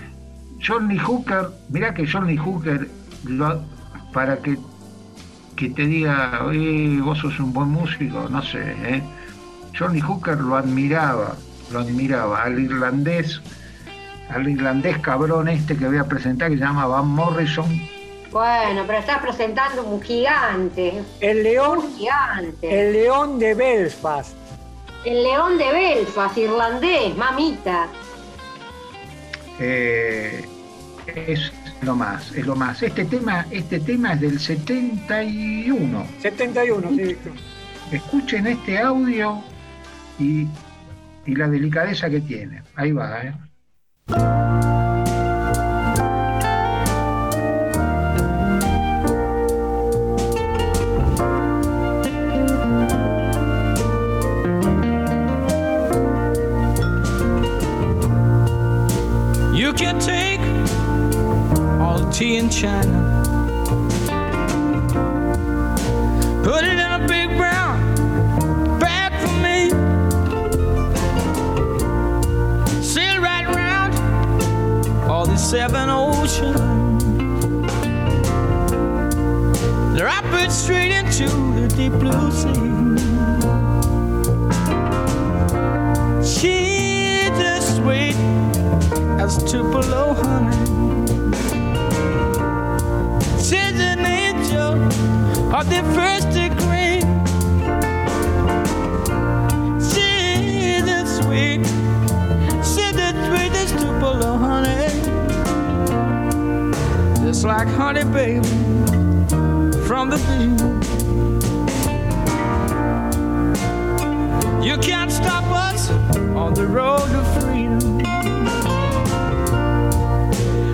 Johnny Hooker, mirá que Johnny Hooker, lo- para que, que te diga, "Eh, vos sos un buen músico, no sé, ¿eh? Johnny Hooker lo admiraba, lo admiraba, al irlandés, al irlandés cabrón este que voy a presentar, que se llama Van Morrison, Bueno, pero estás presentando un gigante. El león, Un gigante. el león de Belfast. El león de Belfast, irlandés, mamita. eh, es lo más, es lo más. Este tema, este tema es del 71. 71, sí, Víctor. Escuchen este audio y, y la delicadeza que tiene. Ahí va, ¿eh? Tea in China, put it in a big brown bag for me, sail right around all the seven oceans. Drop it straight into the deep blue sea. She's as sweet as Tupelo honey. Of the first degree. She's the sweet, she's the sweetest Tupelo honey. Just like honey, baby, from the bee. You can't stop us on the road to freedom.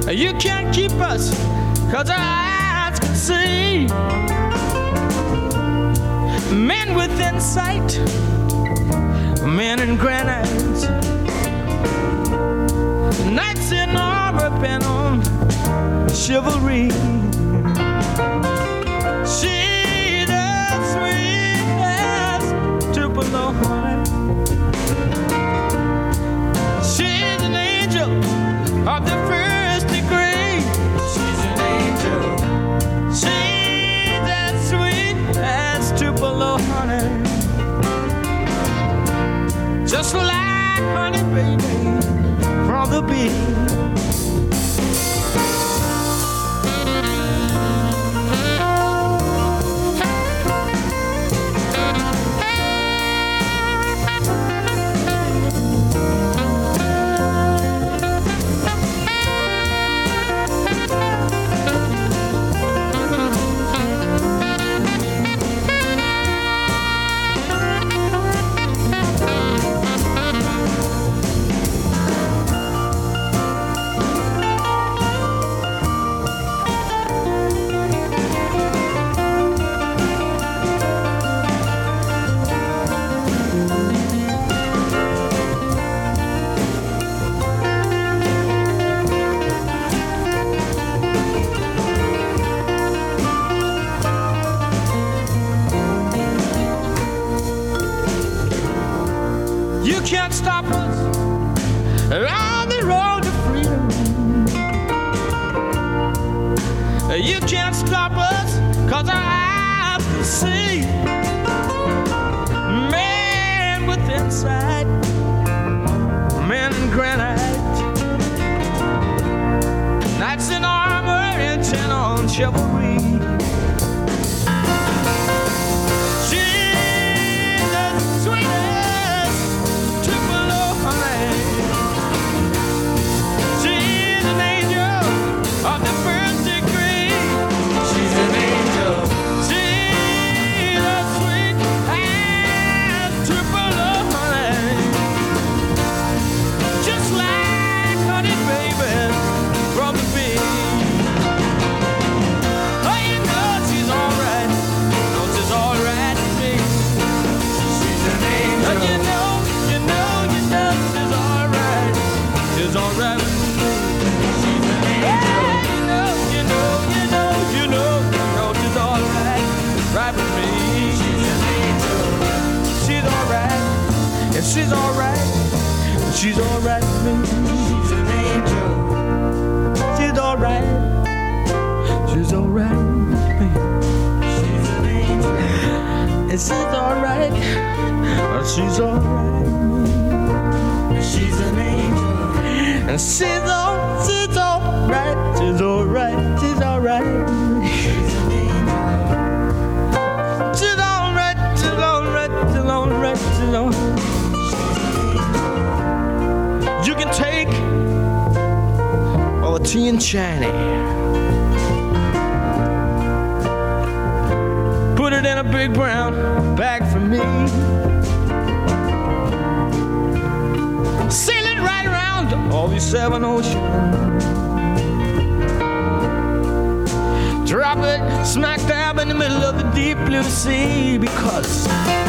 You can't keep us, cause our eyes can see. Men within sight, men in granite. Knights in armor bent on chivalry. Just like honey, baby, from the bee. Deep blue sea because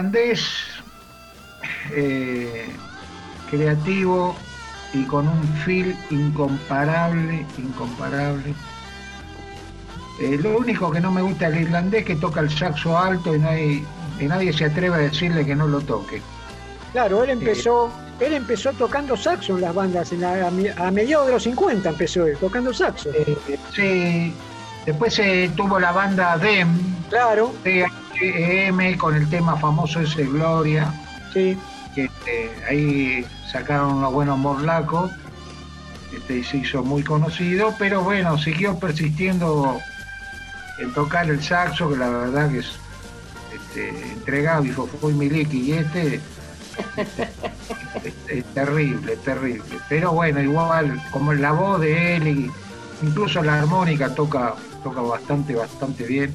irlandés eh, creativo y con un feel incomparable, incomparable. Eh, lo único que no me gusta del irlandés es que toca el saxo alto y, y nadie se atreve a decirle que no lo toque. Claro, él empezó, él empezó tocando saxo en las bandas, en la- a, mediados de los 50 empezó él, tocando saxo. Eh, sí, después se tuvo la banda DEM, Claro, DEM, con el tema famoso ese Gloria. sí. que este, ahí sacaron unos buenos morlacos este, se hizo muy conocido, pero bueno, siguió persistiendo en tocar el saxo, que la verdad que es este, entregado y fue Miliki y este es, es terrible, terrible. Pero bueno, igual como la voz de él incluso la armónica toca, toca bastante, bastante bien.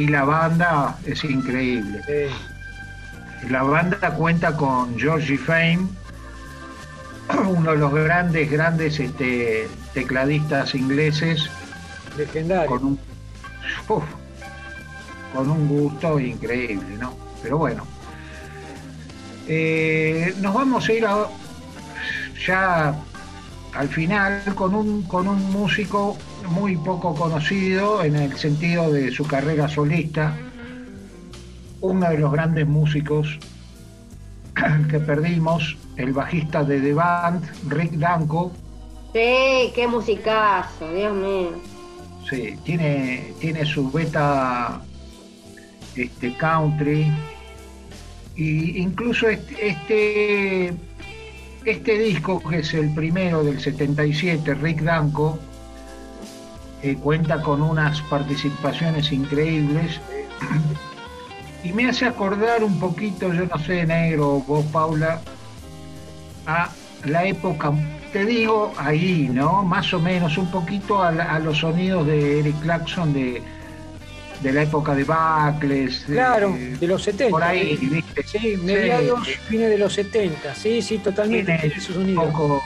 Y la banda es increíble. sí. La banda cuenta con Georgie Fame, uno de los grandes, grandes este, tecladistas ingleses, legendario. con un, uf, con un gusto increíble, ¿no? Pero bueno, Eh, nos vamos a ir a- ya al final con un, con un músico muy poco conocido en el sentido de su carrera solista, uno de los grandes músicos que perdimos, el bajista de The Band, Rick Danko, Sí, qué musicazo, Dios mío. Sí, tiene, tiene su beta este, country. Y incluso este, este, este disco, que es el primero del 77, Rick Danko, eh, cuenta con unas participaciones increíbles. Y me hace acordar un poquito, yo no sé, negro, vos, Paula, a la época, te digo ahí, ¿no? Más o menos, un poquito a, la- a los sonidos de Eric Clapton de, de la época de Bacles. Claro, de los 70. Por ahí. ¿viste? Sí, mediados, Sí, fines de los 70. Sí, sí, totalmente. tiene tiene su sonido. un poco,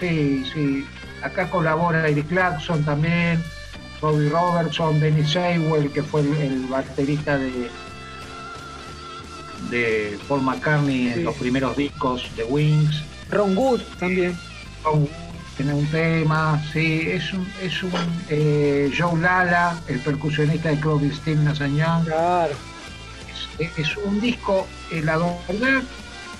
Sí, sí. Acá colabora Eric Clapton también, Robbie Robertson, Dennis Sewell, que fue el, el baterista de, de Paul McCartney en los primeros discos de Wings. Ron Wood también. Con- Tiene un tema, sí, es un, es un eh, Joe Lala, el percusionista de Crosby, Stills, Young. Claro. Es, es un disco, eh, la verdad,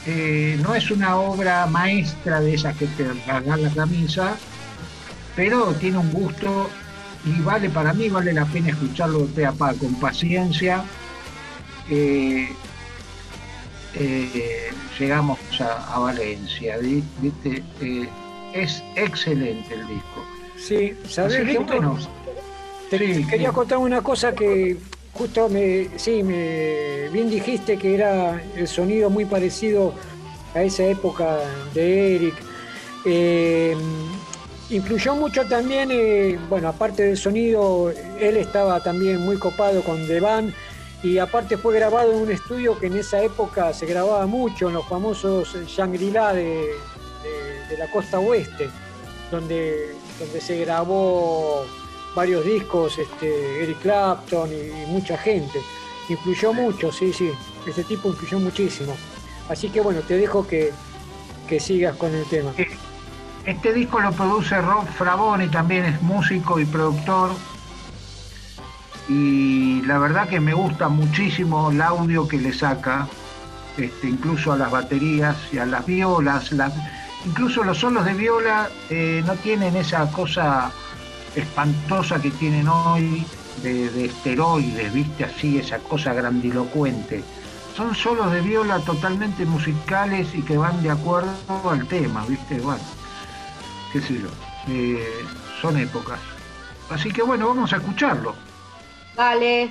eh, no es una obra maestra de esas que te rasgan la camisa, pero tiene un gusto y vale para mí, vale la pena escucharlo de pe a pa, con paciencia. Eh, eh, llegamos a, a Valencia, vi- ¿viste? Eh, es excelente el disco. Sí, ¿sabés, Así que, bueno, Te sí, quería sí. contar una cosa que justo me, sí, me bien dijiste que era el sonido muy parecido a esa época de Eric. Eh, influyó mucho también, eh, bueno, aparte del sonido, él estaba también muy copado con The Band y aparte fue grabado en un estudio que en esa época se grababa mucho, en los famosos Shangri-La de, de- de la costa oeste, donde, donde se grabó varios discos, este, Eric Clapton y, y mucha gente. Influyó mucho, sí, sí, ese tipo influyó muchísimo. Así que bueno, te dejo que, que sigas con el tema. Este disco lo produce Rob Fraboni, también es músico y productor. Y la verdad que me gusta muchísimo el audio que le saca, este, incluso a las baterías y a las violas. las- incluso los solos de viola eh, no tienen esa cosa espantosa que tienen hoy de, de esteroides, viste así, esa cosa grandilocuente. Son solos de viola totalmente musicales y que van de acuerdo al tema, viste, bueno qué sé yo, eh, son épocas. Así que bueno, vamos a escucharlo. Dale.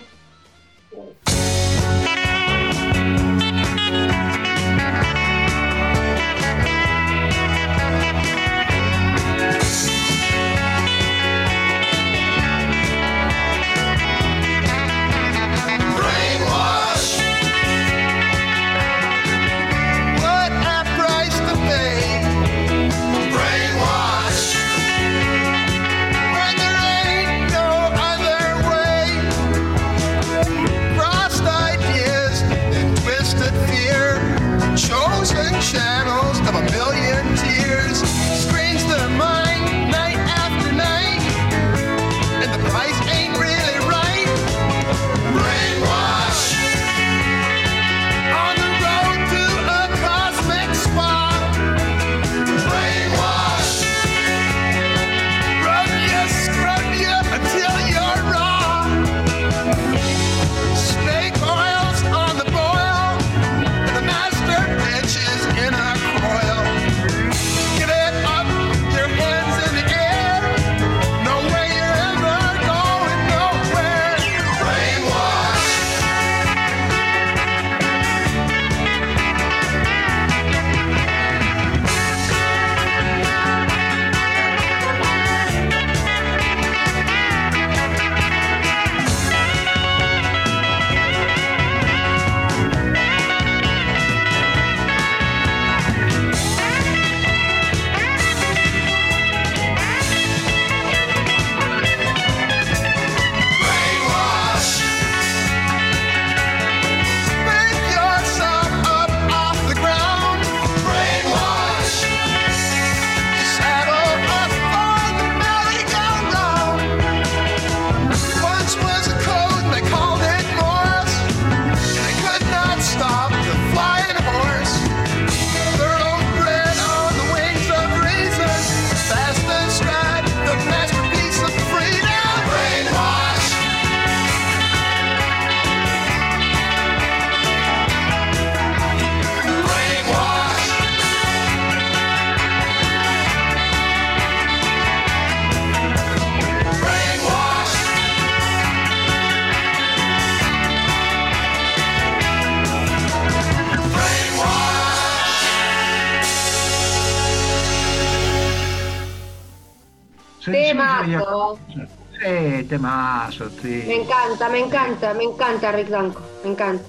Temazo, sí. Me encanta, me encanta, me encanta Rick Danko. Me encanta.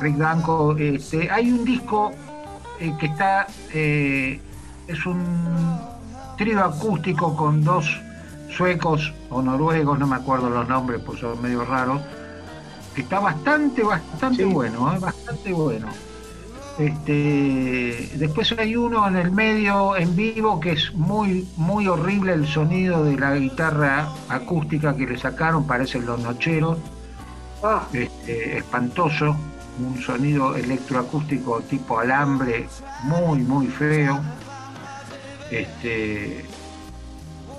Rick Danko, este, hay un disco eh, que está, eh, es un trío acústico con dos suecos o noruegos, no me acuerdo los nombres, pues son medio raros, que está bastante, bastante Sí. bueno, ¿eh? bastante bueno. Este, después hay uno en el medio en vivo que es muy, muy horrible el sonido de la guitarra acústica que le sacaron, parecen los nocheros, Ah, este, espantoso, un sonido electroacústico tipo alambre, muy, muy feo. Este,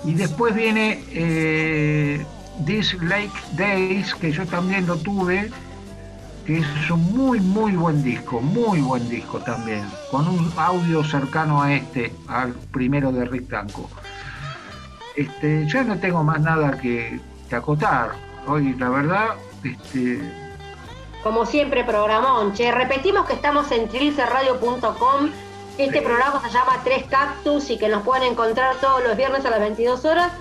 y después viene eh, This Lake Days, que yo también lo tuve, que es un muy, muy buen disco, muy buen disco también, con un audio cercano a este, al primero de Rick Danko. Este, ya no tengo más nada que, que acotar. Hoy, la verdad, este, como siempre, programón. Che, repetimos que estamos en trilcerradio.com. Este Sí. programa se llama Tres Cactus y que nos pueden encontrar todos los viernes a las 22 horas.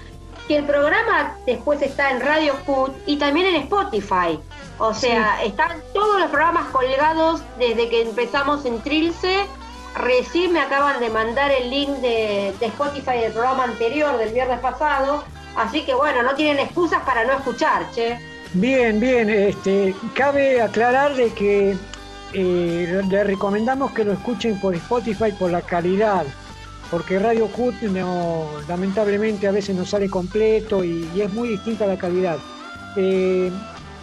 Que el programa después está en Radio Food y también en Spotify. O sea, están todos los programas colgados desde que empezamos en Trilce. Recién me acaban de mandar el link de, de Spotify del programa anterior del viernes pasado. Así que bueno, no tienen excusas para no escuchar, che. Bien, bien. Este, cabe aclarar de que eh, le recomendamos que lo escuchen por Spotify por la calidad, porque Radio Cut no, lamentablemente a veces no sale completo y, y es muy distinta la calidad. Eh,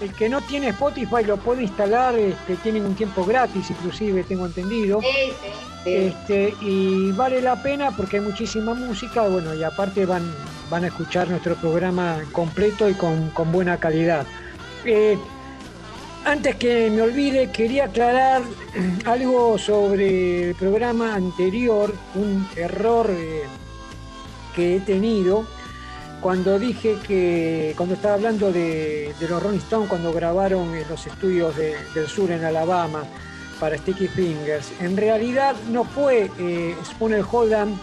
el que no tiene Spotify lo puede instalar, este, tienen un tiempo gratis inclusive, tengo entendido. Sí, sí, sí. Este, y vale la pena porque hay muchísima música, bueno, y aparte van, van a escuchar nuestro programa completo y con, con buena calidad. Eh, antes que me olvide, quería aclarar algo sobre el programa anterior, un error eh, que he tenido cuando dije que, cuando estaba hablando de, los Rolling Stones, cuando grabaron en los estudios de- del sur en Alabama para Sticky Fingers, en realidad no fue eh, Spooner Holland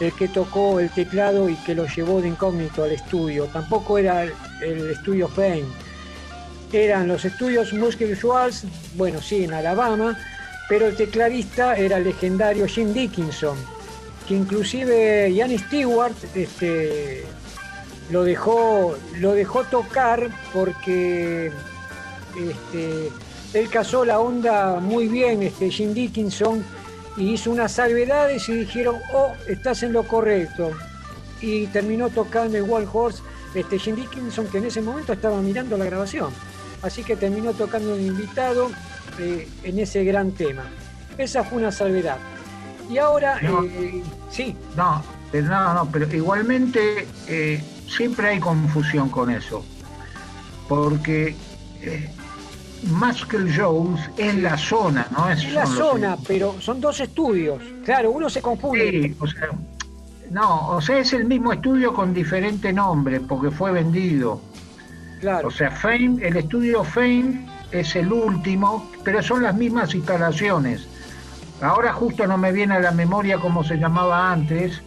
el que tocó el teclado y que lo llevó de incógnito al estudio, tampoco era el, el estudio Fame, eran los estudios Muscle Schwartz, bueno, sí, en Alabama, pero el tecladista era el legendario Jim Dickinson, que inclusive Ian Stewart este, lo, dejó, lo dejó tocar porque este, él casó la onda muy bien, este, Jim Dickinson, y hizo unas salvedades y dijeron, oh, estás en lo correcto. Y terminó tocando en Wild Horse este, Jim Dickinson, que en ese momento estaba mirando la grabación. Así que terminó tocando un invitado eh, en ese gran tema. Esa fue una salvedad. Y ahora, No. eh, sí, No, pero no, no, pero igualmente eh, siempre hay confusión con eso. Porque Muscle Jones es la zona, ¿no? Es, es la zona, pero son dos estudios. Claro, uno se confunde. Sí, o sea, no, o sea, es el mismo estudio con diferente nombre, porque fue vendido. Claro. O sea, Fame, el estudio Fame es el último, pero son las mismas instalaciones. Ahora justo no me viene a la memoria cómo se llamaba antes,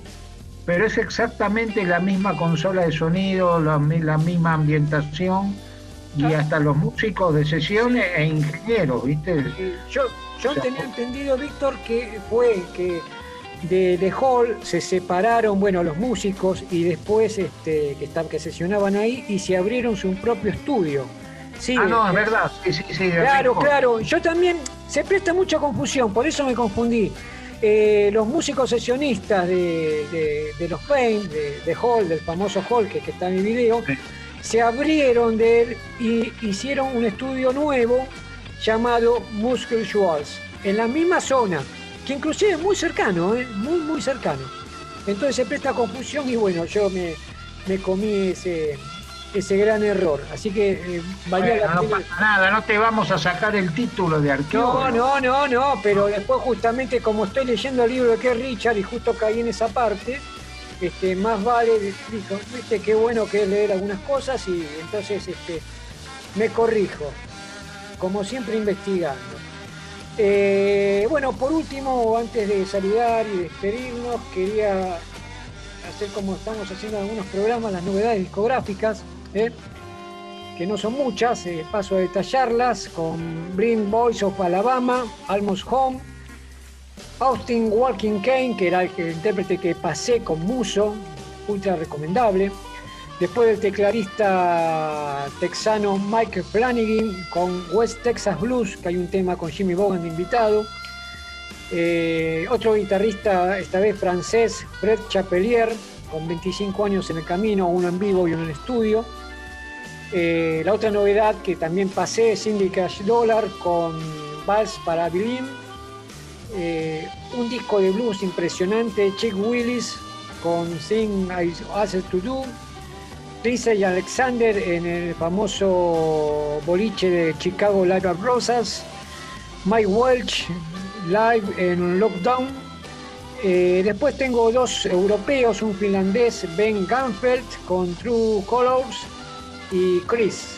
pero es exactamente la misma consola de sonido, la, mi- la misma ambientación y hasta los músicos de sesiones e ingenieros, ¿viste? Yo, yo O sea, tenía entendido, Víctor, que fue que de, de Hall se separaron, bueno, los músicos y después este, que, estaban- que sesionaban ahí y se abrieron su propio estudio. Sí, Ah, no, eh, es verdad, sí, sí, sí. Claro, claro. Yo también, se presta mucha confusión, por eso me confundí. Eh, los músicos sesionistas de, de- de los Fame, de, de Hall, del famoso Hall que, que está en mi video, Sí. se abrieron de él y hicieron un estudio nuevo llamado Muscle Schwartz, en la misma zona, que inclusive es muy cercano, ¿eh? muy, muy cercano. Entonces se presta confusión y bueno, yo me, me comí ese, ese gran error. Así que eh, valía Bueno, la no pena. pasa nada, no te vamos a sacar el título de No, arqueólogo. no, no, no, pero después justamente como estoy leyendo el libro de Keith Richard y justo caí en esa parte, este, más vale, dijo, viste qué bueno que es leer algunas cosas y entonces este, me corrijo, como siempre investigando. Eh, bueno, por último, antes de saludar y despedirnos, quería hacer como estamos haciendo en algunos programas, las novedades discográficas. ¿eh? que no son muchas, eh, paso a detallarlas, con Bring Boys of Alabama, Almost Home, Austin Walking Kane, que era el intérprete que pasé con Muso, ultra recomendable. Después del tecladista texano Mike Flanagan con West Texas Blues, que hay un tema con Jimmy Bogan de invitado. Eh, otro guitarrista, esta vez francés, Fred Chapelier, con 25 años en el camino, uno en vivo y uno en estudio. Eh, la otra novedad que también pasé es Cash Dollar con Vals para Bilin. Eh, un disco de blues impresionante, Chick Willis con Thing I Asked to Do. Lisa y Alexander en el famoso boliche de Chicago Live at Rosas. Mike Welch live en Lockdown. Eh, después tengo dos europeos, un finlandés, Ben Ganfeld con True Colors y Chris,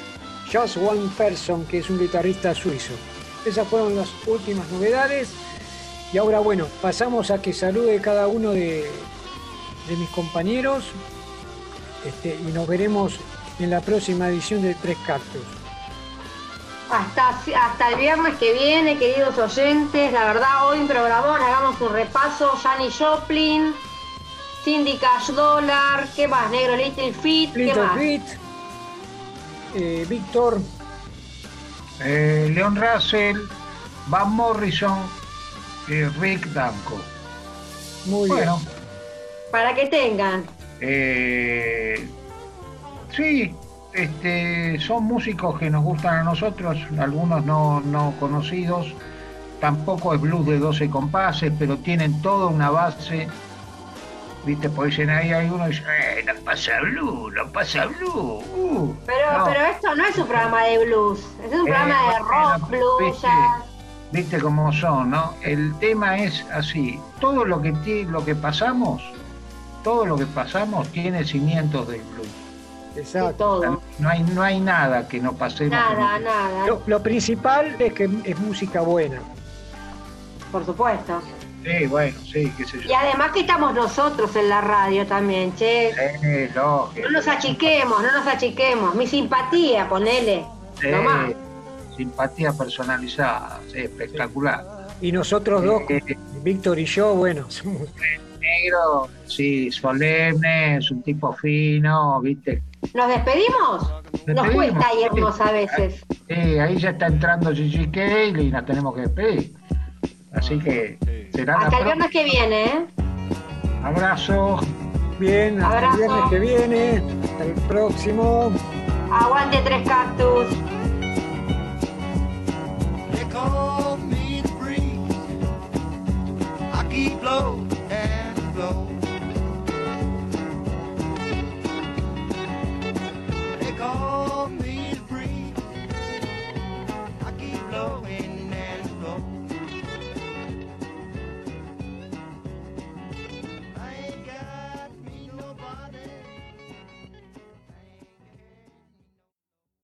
Just One Person, que es un guitarrista suizo. Esas fueron las últimas novedades. Y ahora, bueno, pasamos a que salude cada uno de mis compañeros este, y nos veremos en la próxima edición de Tres Cactus. Hasta, hasta el viernes que viene, queridos oyentes. La verdad, hoy un programón, hagamos un repaso. Janis Joplin, Cindy Cash Dollar, ¿qué más? Negro Little Feet, ¿qué Little más? Feat, eh, Víctor, Eh, Leon Russell, Van Morrison y Rick Danko. muy bien. Bueno, Para que tengan. Eh, sí, este, son músicos que nos gustan a nosotros, algunos no, no conocidos. Tampoco es blues de 12 compases, pero tienen toda una base. Viste, pues dicen ahí, hay uno dice, eh, no pasa blues, no pasa blues. uh". Pero, No. pero esto no es un programa de blues, es un Eh, programa de bueno, rock, blues, viste, jazz. viste cómo son, ¿no? El tema es así, todo lo que lo que pasamos, todo lo que pasamos tiene cimientos del blues. de Exacto. No hay, no hay nada que no pasemos. Nada, no- nada, Lo, lo principal es que es música buena. por supuesto. Sí, bueno, sí, qué sé yo. Y además que estamos nosotros en la radio también, che. Sí, lógico. No nos achiquemos, no nos achiquemos. Mi simpatía, ponele. Sí, Nomás. simpatía personalizada, sí, espectacular. Y nosotros dos, Eh, Víctor y yo, bueno, somos- negro, sí, solemne, es un tipo fino, ¿viste? ¿Nos despedimos? Nos, cuesta irnos sí. a veces. Sí, ahí ya está entrando Gigi Cale y nos tenemos que despedir. Así que será Hasta el viernes que viene, ¿eh? Abrazo. Bien, hasta el viernes que viene. Hasta el próximo. Aguante tres cactus. They call flow. They call me